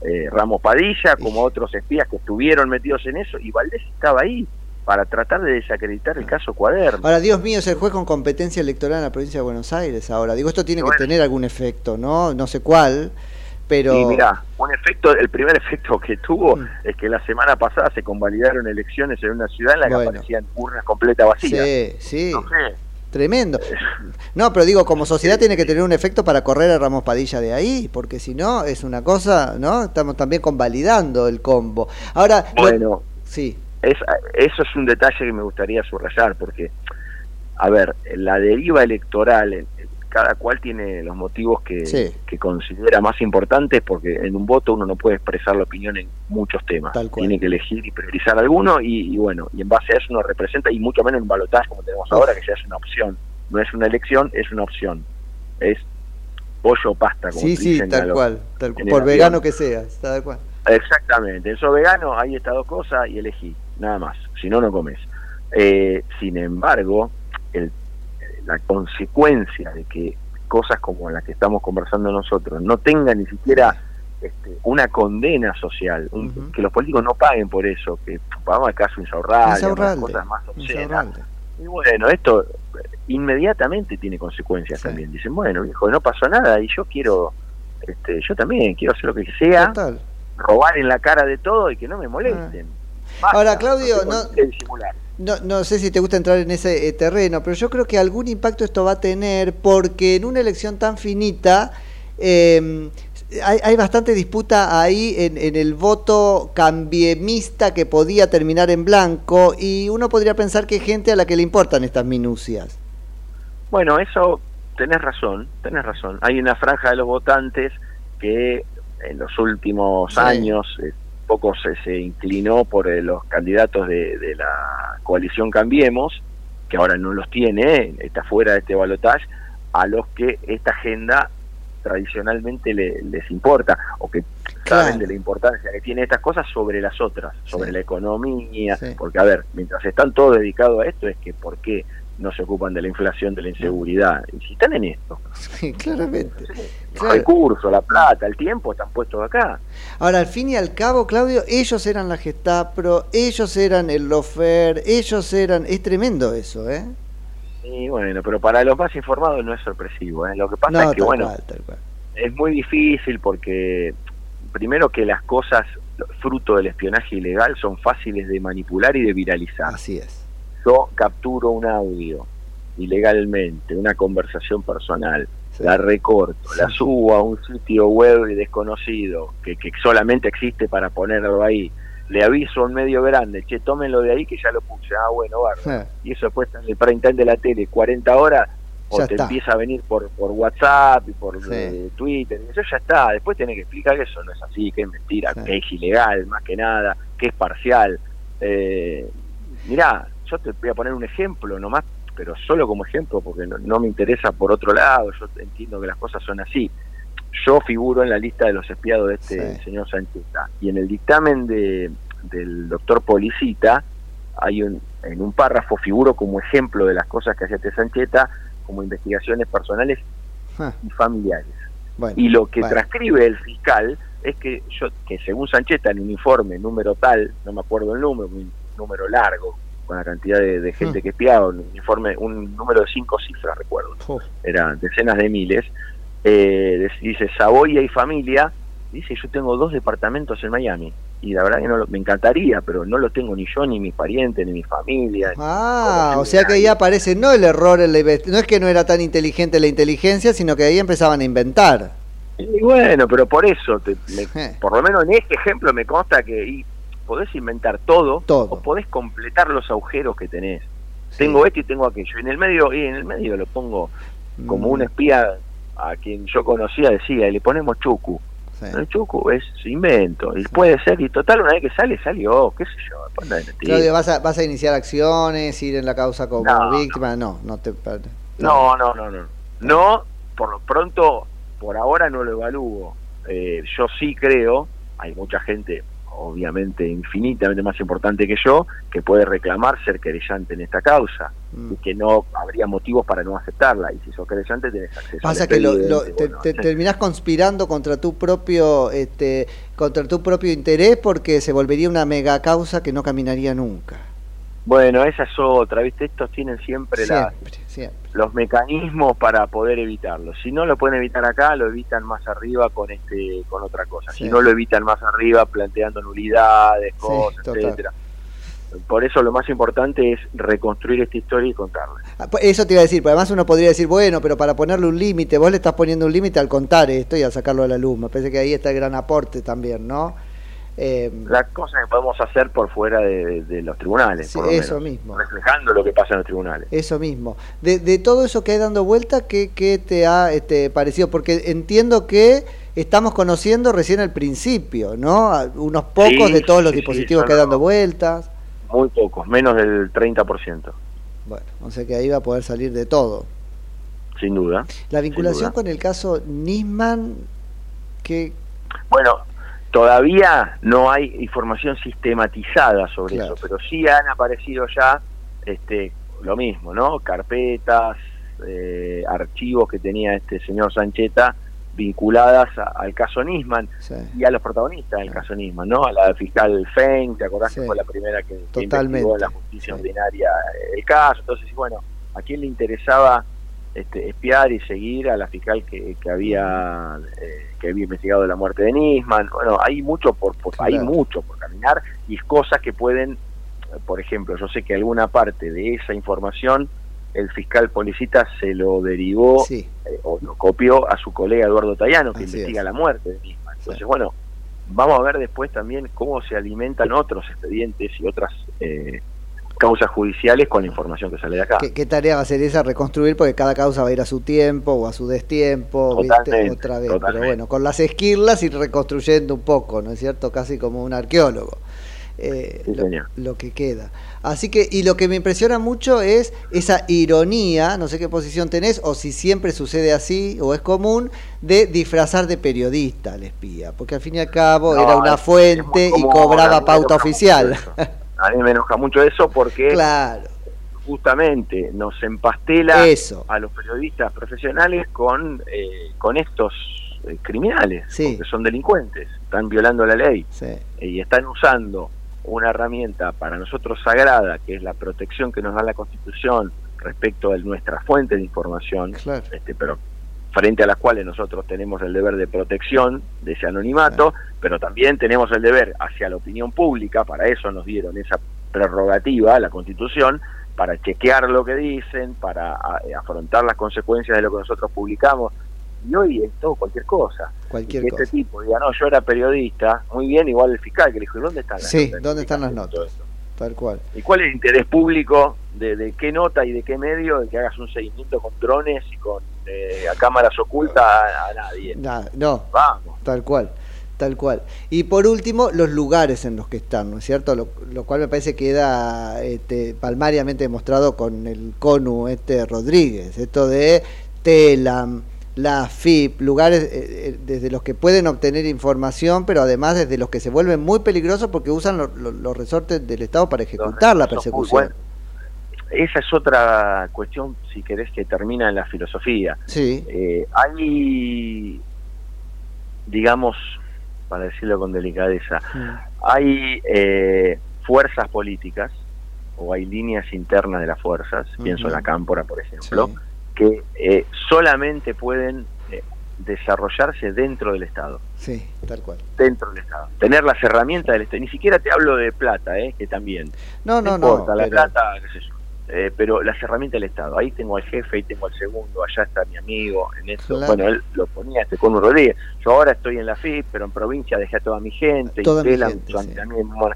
eh, Ramos Padilla como a otros espías que estuvieron metidos en eso y Valdés estaba ahí para tratar de desacreditar el caso Cuaderno. Ahora, Dios mío, es el juez con competencia electoral en la provincia de Buenos Aires. Ahora, digo, esto tiene que tener algún efecto, ¿no? No sé cuál, pero... Y mirá, un efecto, el primer efecto que tuvo es que la semana pasada se convalidaron elecciones en una ciudad en la que aparecían urnas completas vacías. Sí, sí. No sé. Tremendo. No, pero digo, como sociedad tiene que tener un efecto para correr a Ramos Padilla de ahí, porque si no, es una cosa, ¿no? Estamos también convalidando el combo. Ahora, lo- Bueno, sí. es, eso es un detalle que me gustaría subrayar, porque, a ver, la deriva electoral, eh, cada cual tiene los motivos que, Sí. que considera más importantes, porque en un voto uno no puede expresar la opinión en muchos temas. Tal cual. Tiene que elegir y priorizar alguno, y, y bueno, y en base a eso uno representa, y mucho menos en un balotaje como tenemos ahora, que ya es una opción. No es una elección, es una opción. Es pollo o pasta, como Sí, sí, dicen tal cual, tal Por vegano que seas, tal cual. Exactamente, eso vegano, hay estas dos cosas y elegí, nada más, si no, no comes. Eh, sin embargo, el- la consecuencia de que cosas como la que estamos conversando nosotros no tengan ni siquiera este, una condena social, un- que los políticos no paguen por eso, que pagamos acaso insaurralde, Insaurralde, cosas más obscenas. Y bueno, esto eh, inmediatamente tiene consecuencias también. Dicen, bueno, viejo, no pasó nada y yo quiero, este, yo también quiero hacer lo que sea, robar en la cara de todo y que no me molesten. Basta, Ahora, Claudio, no-. No, no sé si te gusta entrar en ese eh, terreno, pero yo creo que algún impacto esto va a tener porque en una elección tan finita eh, hay, hay bastante disputa ahí en, en el voto cambiemista que podía terminar en blanco y uno podría pensar que hay gente a la que le importan estas minucias. Bueno, eso tenés razón, tenés razón. Hay una franja de los votantes que en los últimos Sí. años eh, poco se, se inclinó por eh, los candidatos de, de la coalición Cambiemos, que ahora no los tiene, está fuera de este balotaje, a los que esta agenda tradicionalmente le- les importa o que saben de la importancia que tiene estas cosas sobre las otras, sobre la economía, porque a ver, mientras están todos dedicados a esto es que ¿por qué no se ocupan de la inflación, de la inseguridad? Y si están en esto, Sí, claramente. los recursos, la plata, el tiempo están puestos acá. Ahora, al fin y al cabo, Claudio, ellos eran la Gestapo, ellos eran el Lofer, ellos eran... Es tremendo eso, ¿eh? Y bueno, pero para los más informados no es sorpresivo. ¿eh? Lo que pasa No, es que, bueno, cual, tal cual. es muy difícil porque, primero que las cosas fruto del espionaje ilegal son fáciles de manipular y de viralizar. Así es. Yo capturo un audio ilegalmente, una conversación personal, la recorto, la subo a un sitio web desconocido que, que solamente existe para ponerlo ahí. Le aviso a un medio grande, che, tómenlo de ahí que ya lo puse. Ah, bueno, bárbaro. Y eso después está en el prime time de la tele, 40 horas, o Ya te está. empieza a venir por, por WhatsApp y por eh, Twitter, y eso ya está. Después tenés que explicar que eso no es así, que es mentira, que es ilegal, más que nada, que es parcial. Eh, mirá, yo te voy a poner un ejemplo nomás, pero solo como ejemplo, porque no, no me interesa por otro lado, yo entiendo que las cosas son así. Yo figuro en la lista de los espiados de este señor Sancheta, y en el dictamen de, del doctor Policita, hay un, en un párrafo figuro como ejemplo de las cosas que hacía este Sancheta, como investigaciones personales Ah. y familiares. Bueno, y lo que bueno. transcribe el fiscal es que yo que según Sancheta en un informe número tal, no me acuerdo el número, un número largo con la cantidad de, de gente Mm. que espiaba, un informe, un número de cinco cifras recuerdo, eran decenas de miles, eh, dice Saboya y familia, dice yo tengo dos departamentos en Miami y la verdad que no lo- me encantaría, pero no lo tengo ni yo, ni mi pariente, ni mi familia. Ah, o sea que ahí aparece no el error, inve- no es que no era tan inteligente la inteligencia, sino que ahí empezaban a inventar. Y bueno, pero por eso, te- me- por lo menos en este ejemplo me consta que y podés inventar todo, o podés completar los agujeros que tenés. Tengo esto y tengo aquello. Y en el medio, y en el medio lo pongo como Mm. un espía a quien yo conocía decía, y le ponemos chucu. El chucu es invento, y puede ser, y total una vez que sale, salió, qué sé yo. no. Claudio, ¿vas a, vas a iniciar acciones, ir en la causa como No, víctima? No, no te... No, no, no, no. No, por lo pronto, por ahora no lo evalúo. Eh, yo sí creo, hay mucha gente, obviamente infinitamente más importante que yo, que puede reclamar ser querellante en esta causa Mm. y que no habría motivos para no aceptarla. Y si sos querellante tenés acceso Pasa que lo, lo- te, bueno, te sí. terminás conspirando contra tu propio este contra tu propio interés porque se volvería una mega causa que no caminaría nunca. Bueno, esa es otra, ¿viste? Estos tienen siempre, Siempre, siempre. los mecanismos para poder evitarlo. Si no lo pueden evitar acá, lo evitan más arriba con este con otra cosa. Sí. Si no lo evitan más arriba planteando nulidades, cosas, total. etcétera. Por eso lo más importante es reconstruir esta historia y contarla. Ah, pues Eso te iba a decir, pero además uno podría decir, bueno, pero para ponerle un límite, vos le estás poniendo un límite al contar esto y al sacarlo a la luz. Me parece que ahí está el gran aporte también, ¿no? Eh, Las cosas que podemos hacer por fuera de, de los tribunales, Sí, por lo eso menos, mismo. reflejando lo que pasa en los tribunales. Eso mismo. De, de todo eso que hay dando vuelta, ¿qué, qué te ha este, parecido? Porque entiendo que estamos conociendo recién el principio, ¿no? A- Unos pocos Sí, de todos los sí, dispositivos que hay dando vueltas. Muy pocos, menos del 30%, Bueno, o sea que ahí va a poder salir de todo. sin duda. La vinculación duda. con el caso Nisman, que Bueno, todavía no hay información sistematizada sobre Claro. eso, pero sí han aparecido ya este lo mismo, ¿no? Carpetas, eh, archivos que tenía este señor Sancheta vinculadas a- al caso Nisman y a los protagonistas del caso Nisman, ¿no? A la fiscal Feng, ¿te acordás Sí. que fue la primera que, que investigó en la justicia ordinaria eh, el caso? Entonces, bueno, ¿a quién le interesaba este, espiar y seguir a la fiscal que, que había eh, que había investigado la muerte de Nisman? Bueno, hay mucho por, por hay mucho por caminar y cosas que pueden, por ejemplo, yo sé que alguna parte de esa información el fiscal Policita se lo derivó Sí. eh, o lo copió a su colega Eduardo Tayano, que Así investiga es. la muerte de Nisman. Entonces, bueno, vamos a ver después también cómo se alimentan otros expedientes y otras eh, causas judiciales con la información que sale de acá. ¿Qué, qué tarea va a ser esa? Reconstruir, porque cada causa va a ir a su tiempo o a su destiempo, ¿viste? Otra vez. Pero bueno, con las esquirlas ir reconstruyendo un poco, ¿no es cierto? Casi como un arqueólogo. eh, Sí, lo, lo que queda. Así que, y lo que me impresiona mucho es esa ironía, no sé qué posición tenés, o si siempre sucede así, o es común, de disfrazar de periodista al espía, porque al fin y al cabo No, era una fuente y cobraba pauta oficial. A mí me enoja mucho eso porque Claro. justamente nos empastela Eso. a los periodistas profesionales con, eh, con estos eh, criminales, porque son delincuentes, están violando la ley Sí. y están usando una herramienta para nosotros sagrada, que es la protección que nos da la Constitución respecto de nuestra fuente de información, este, pero frente a las cuales nosotros tenemos el deber de protección de ese anonimato, pero también tenemos el deber hacia la opinión pública, para eso nos dieron esa prerrogativa, la Constitución, para chequear lo que dicen, para a- afrontar las consecuencias de lo que nosotros publicamos. Y hoy es todo cualquier cosa. Cualquier Y que cosa. este tipo diga, no, yo era periodista, muy bien, igual el fiscal que le dijo, ¿y dónde están las Sí, notas? ¿dónde están las notas? Tal cual. ¿Y cuál es el interés público de, de qué nota y de qué medio de que hagas un seguimiento con drones y con eh, a cámaras ocultas a, a nadie? No, Vamos. tal cual, tal cual. Y por último, los lugares en los que están, ¿no es cierto? Lo, lo cual me parece que queda este, palmariamente demostrado con el CONU este Rodríguez, esto de TELAM, la FIP, lugares eh, eh, desde los que pueden obtener información, pero además desde los que se vuelven muy peligrosos porque usan lo- lo- los resortes del Estado para ejecutar la persecución. Esa es otra cuestión, si querés, que termina en la filosofía. Sí. Eh, hay, digamos, para decirlo con delicadeza, hay eh, fuerzas políticas o hay líneas internas de las fuerzas, pienso en la Cámpora, por ejemplo, que eh, solamente pueden eh, desarrollarse dentro del Estado Sí, tal cual. dentro del Estado. Tener las herramientas del Estado. Ni siquiera te hablo de plata, ¿eh? que también. No, no, no, importa, la pero- plata, qué sé yo. Eh, pero las herramientas del Estado. Ahí tengo al jefe, ahí tengo al segundo, allá está mi amigo. en eso Claro. Bueno, él lo ponía este con Rodríguez. Yo ahora estoy en la FIP, pero en provincia dejé a toda mi gente. Toda y mi Telam, gente, son sí. también, bueno.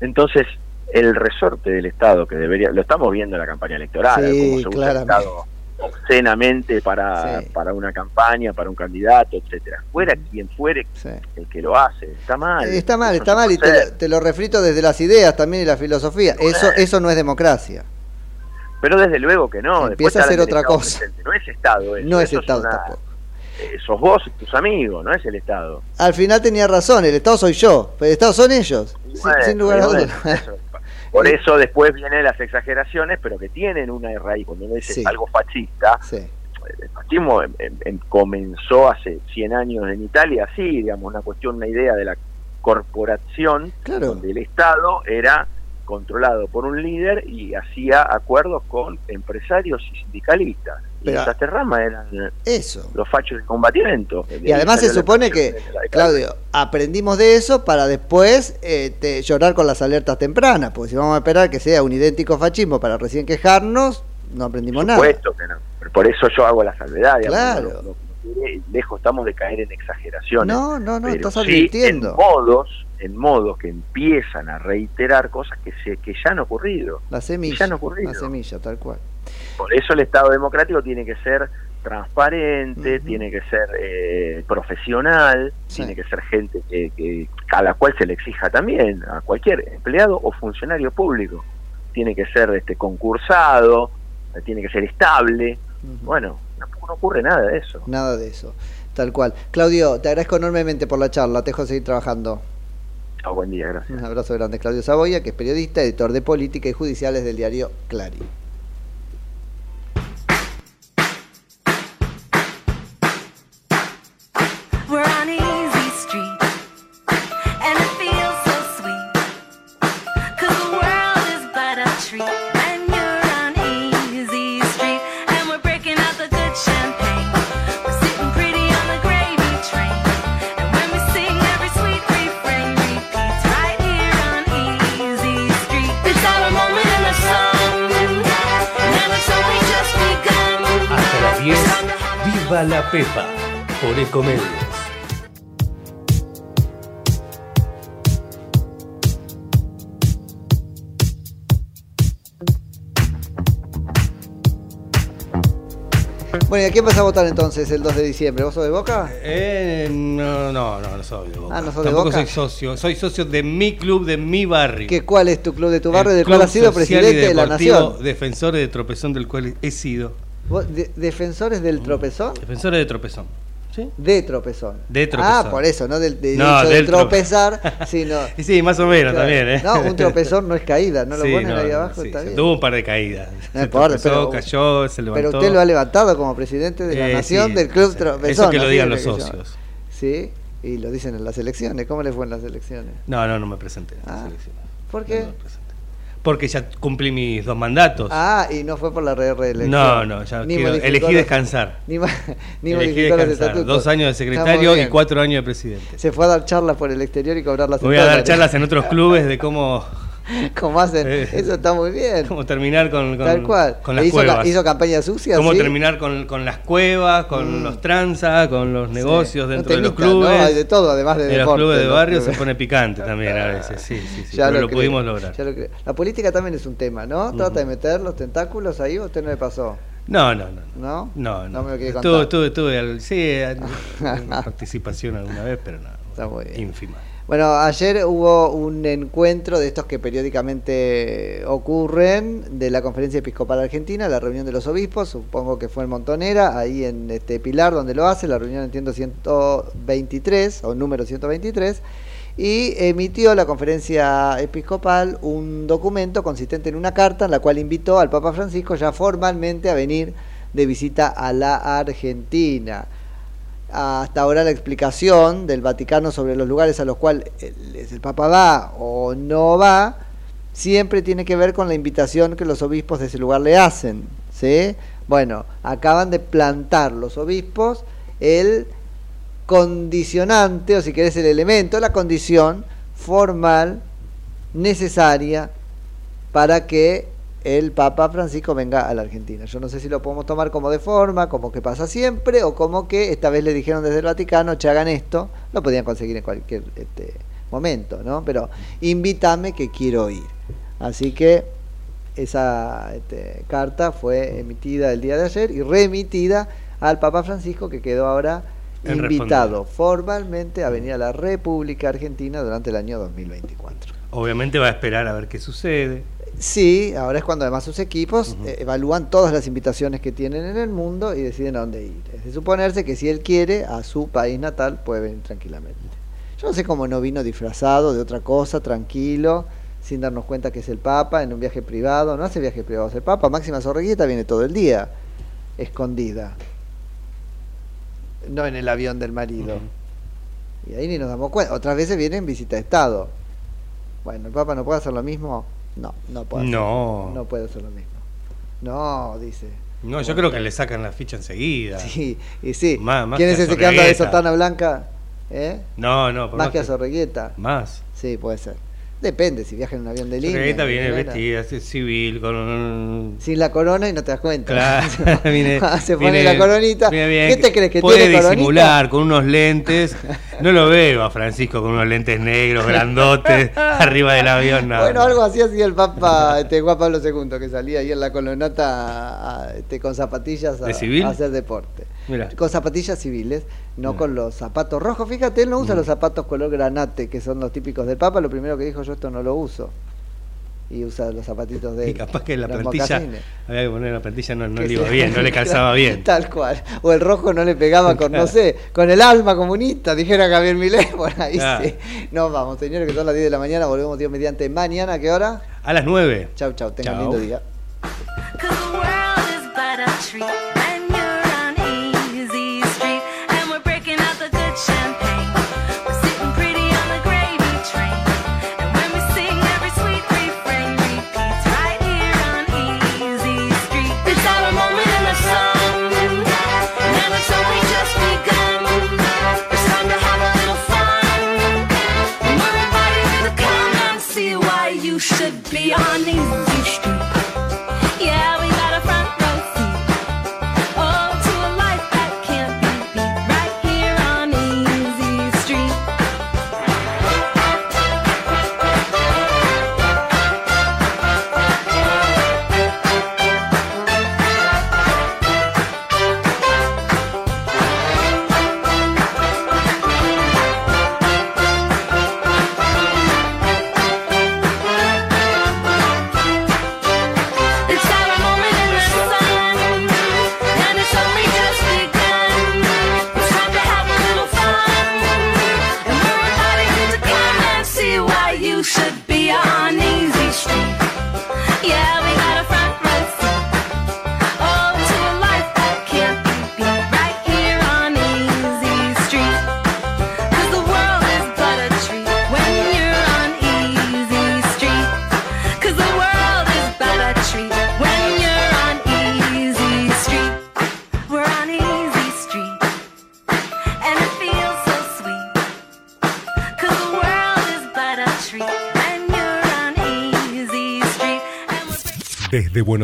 Entonces, el resorte del Estado que debería. Lo estamos viendo en la campaña electoral, Sí, cómo se usa el. Estado obscenamente para, para una campaña, para un candidato, etcétera. Fuera quien fuere el que lo hace. Está mal. Eh, Está mal, está mal, y te lo, te lo refrito desde las ideas también y la filosofía. Eso, eso no es democracia. Pero desde luego que no. Empieza a ser otra cosa. presente. No es Estado eso. No es eso Estado una- tampoco. eh, sos vos y tus amigos, no es el Estado. Al final tenía razón, el Estado soy yo, pero el Estado son ellos, sin- Bueno, sin lugar a dudas. Por eso después vienen las exageraciones, pero que tienen una raíz. Cuando uno dice Sí. algo fascista, el fascismo em- em- em- comenzó hace 100 años en Italia, así, digamos, una cuestión, una idea de la corporación, Claro. donde el Estado era controlado por un líder y hacía acuerdos con empresarios y sindicalistas. y Pero- esas terramas eran Eso. los fachos de combatimiento. Y además se supone que, Claudio, aprendimos de eso para después eh, te- llorar con las alertas tempranas, porque si vamos a esperar que sea un idéntico fascismo para recién quejarnos, no aprendimos nada. supuesto que no. Pero Por eso yo hago la salvedad. digamos, Claro. no- no- lejos estamos de caer en exageraciones. No, no, no, estás advirtiendo. en modos, en modos que empiezan a reiterar cosas que se que ya han ocurrido. La semilla. Ya han ocurrido. La semilla, tal cual. Por eso el Estado democrático tiene que ser transparente, tiene que ser eh, profesional, tiene que ser gente que, que a la cual se le exija también, a cualquier empleado o funcionario público. Tiene que ser este concursado, tiene que ser estable. Bueno, no, no ocurre nada de eso. Nada de eso. Tal cual. Claudio, te agradezco enormemente por la charla. Te dejo seguir trabajando. Buen día, gracias. Un abrazo grande. Claudio Saboya, que es periodista, editor de política y judiciales del diario Clarín. Bueno, ¿y a quién vas a votar entonces el 2 de diciembre? ¿Vos sos de Boca? Eh, no, no, no, no soy de Boca. Ah, ¿no sos de Boca? soy socio. Soy socio de mi club, de mi barrio. ¿Qué, ¿Cuál es tu club de tu barrio El del cual has sido presidente de la Nación? Defensores de Tropezón, del cual he sido. ¿Vos, de- ¿Defensores del tropezón? Defensores de Tropezón. ¿Sí? De tropezón. De tropezón. Ah, por eso, no del, No, de del trope- tropezar, sino... Sí, más o menos Claro. también, ¿eh? No, un tropezón no es caída, no lo Sí, ponen no, ahí no, abajo, sí, está bien. Tuvo un par de caídas. No importa, tropezó, pero- cayó, se levantó. Pero usted lo ha levantado como presidente de la Eh, Nación del Club. Tropezón. Eso que lo digan los socios. Sí, y lo dicen en las elecciones. ¿Cómo le fue en las elecciones? No, no, no me presenté. en las Ah, elecciones. ¿Por qué? Porque ya cumplí mis dos mandatos. Ah, y no fue por la re- reelección. no, no, ya Ni quiero- elegí descansar. Ni, ni Elegí los descansar. Dos años de secretario y cuatro años de presidente. Se fue a dar charlas por el exterior y cobrarlas en Voy a dar charlas en otros clubes de cómo, ¿Cómo hacen? Eh. Eso está muy bien. cómo terminar con, con, Tal cual. con las hizo, ca- cuevas. hizo campaña sucia, Cómo ¿sí? terminar con, con las cuevas, con Mm. los tranzas, con los negocios No dentro de los ¿no? clubes. Hay de todo, además de En los deporte, clubes de barrio clubes. se pone picante también a veces, sí, sí, sí. Ya pero lo, pudimos lograr. ya lo creo. La política también es un tema, ¿no? Trata de meter los tentáculos ahí, ¿o usted no le pasó? No, no, no. ¿No? No, no. No me lo contar. al- sí, participación alguna vez, pero no. Está muy bien. Ínfima. Bueno, ayer hubo un encuentro de estos que periódicamente ocurren de la Conferencia Episcopal Argentina, la reunión de los obispos, supongo que fue en Montonera, ahí en este Pilar donde lo hace, la reunión entiendo 123 o número 123, y emitió la Conferencia Episcopal un documento consistente en una carta en la cual invitó al Papa Francisco ya formalmente a venir de visita a la Argentina hasta ahora la explicación del Vaticano sobre los lugares a los cuales el, Papa va o no va, siempre tiene que ver con la invitación que los obispos de ese lugar le hacen. ¿sí? Bueno, acaban de plantar los obispos el condicionante, o si querés el elemento, la condición formal necesaria para que el Papa Francisco venga a la Argentina. Yo no sé si lo podemos tomar como de forma, como que pasa siempre, o como que esta vez le dijeron desde el Vaticano, che, hagan esto, lo podían conseguir en cualquier este, momento, ¿no? Pero invítame que quiero ir. Así que esa este, carta fue emitida el día de ayer y remitida al Papa Francisco, que quedó ahora invitado formalmente a venir a la República Argentina durante el año 2024. Obviamente va a esperar a ver qué sucede. Sí, ahora es cuando además sus equipos eh, evalúan todas las invitaciones que tienen en el mundo y deciden a dónde ir. Es de suponerse que si él quiere, a su país natal puede venir tranquilamente. Yo no sé cómo no vino disfrazado de otra cosa, tranquilo, sin darnos cuenta que es el Papa, en un viaje privado. No hace viaje privado, es el Papa. Máxima Zorreguita viene todo el día, escondida. No en el avión del marido. Y ahí ni nos damos cuenta. Otras veces viene en visita de Estado. Bueno, ¿el Papa no puede hacer lo mismo? No, no puede. hacer- No. no puede hacer lo mismo. No, dice. No, yo creo que le sacan la ficha enseguida. Sí, y sí. Más- más ¿Quién es que ese que anda de sotana blanca? ¿Eh? No, no, por Más más que a que- Zorreguieta. Más. Sí, puede ser. Depende, si viaja en un avión de línea. Regueta viene vestida, así, civil, con un... Sin la corona y no te das cuenta. Claro, viene, Se pone viene- la coronita. viene bien. ¿Qué te crees que Puede tiene coronita? disimular con unos lentes. No lo veo a Francisco con unos lentes negros, grandotes, arriba del avión. no. Bueno, algo así hacía el Papa este, Juan Pablo II, que salía ahí en la colonata a- a- este, con zapatillas a, ¿De civil? a hacer deporte. Con zapatillas civiles, no con los zapatos rojos. Fíjate, él no usa los zapatos color granate, que son los típicos del Papa. Lo primero que dijo, yo esto no lo uso. Y usa los zapatitos de Y capaz que la plantilla, mocasines. había que poner la plantilla, no, no le iba bien, no le calzaba bien. Tal cual. O el rojo no le pegaba con, no sé, con el alma comunista, dijera Javier Milei, por ahí Claro. sí. Nos vamos, señores, que son las 10 de la mañana, volvemos Dios mediante mañana, ¿a qué hora? A las 9. Chau, chau, tengan Chau. lindo día.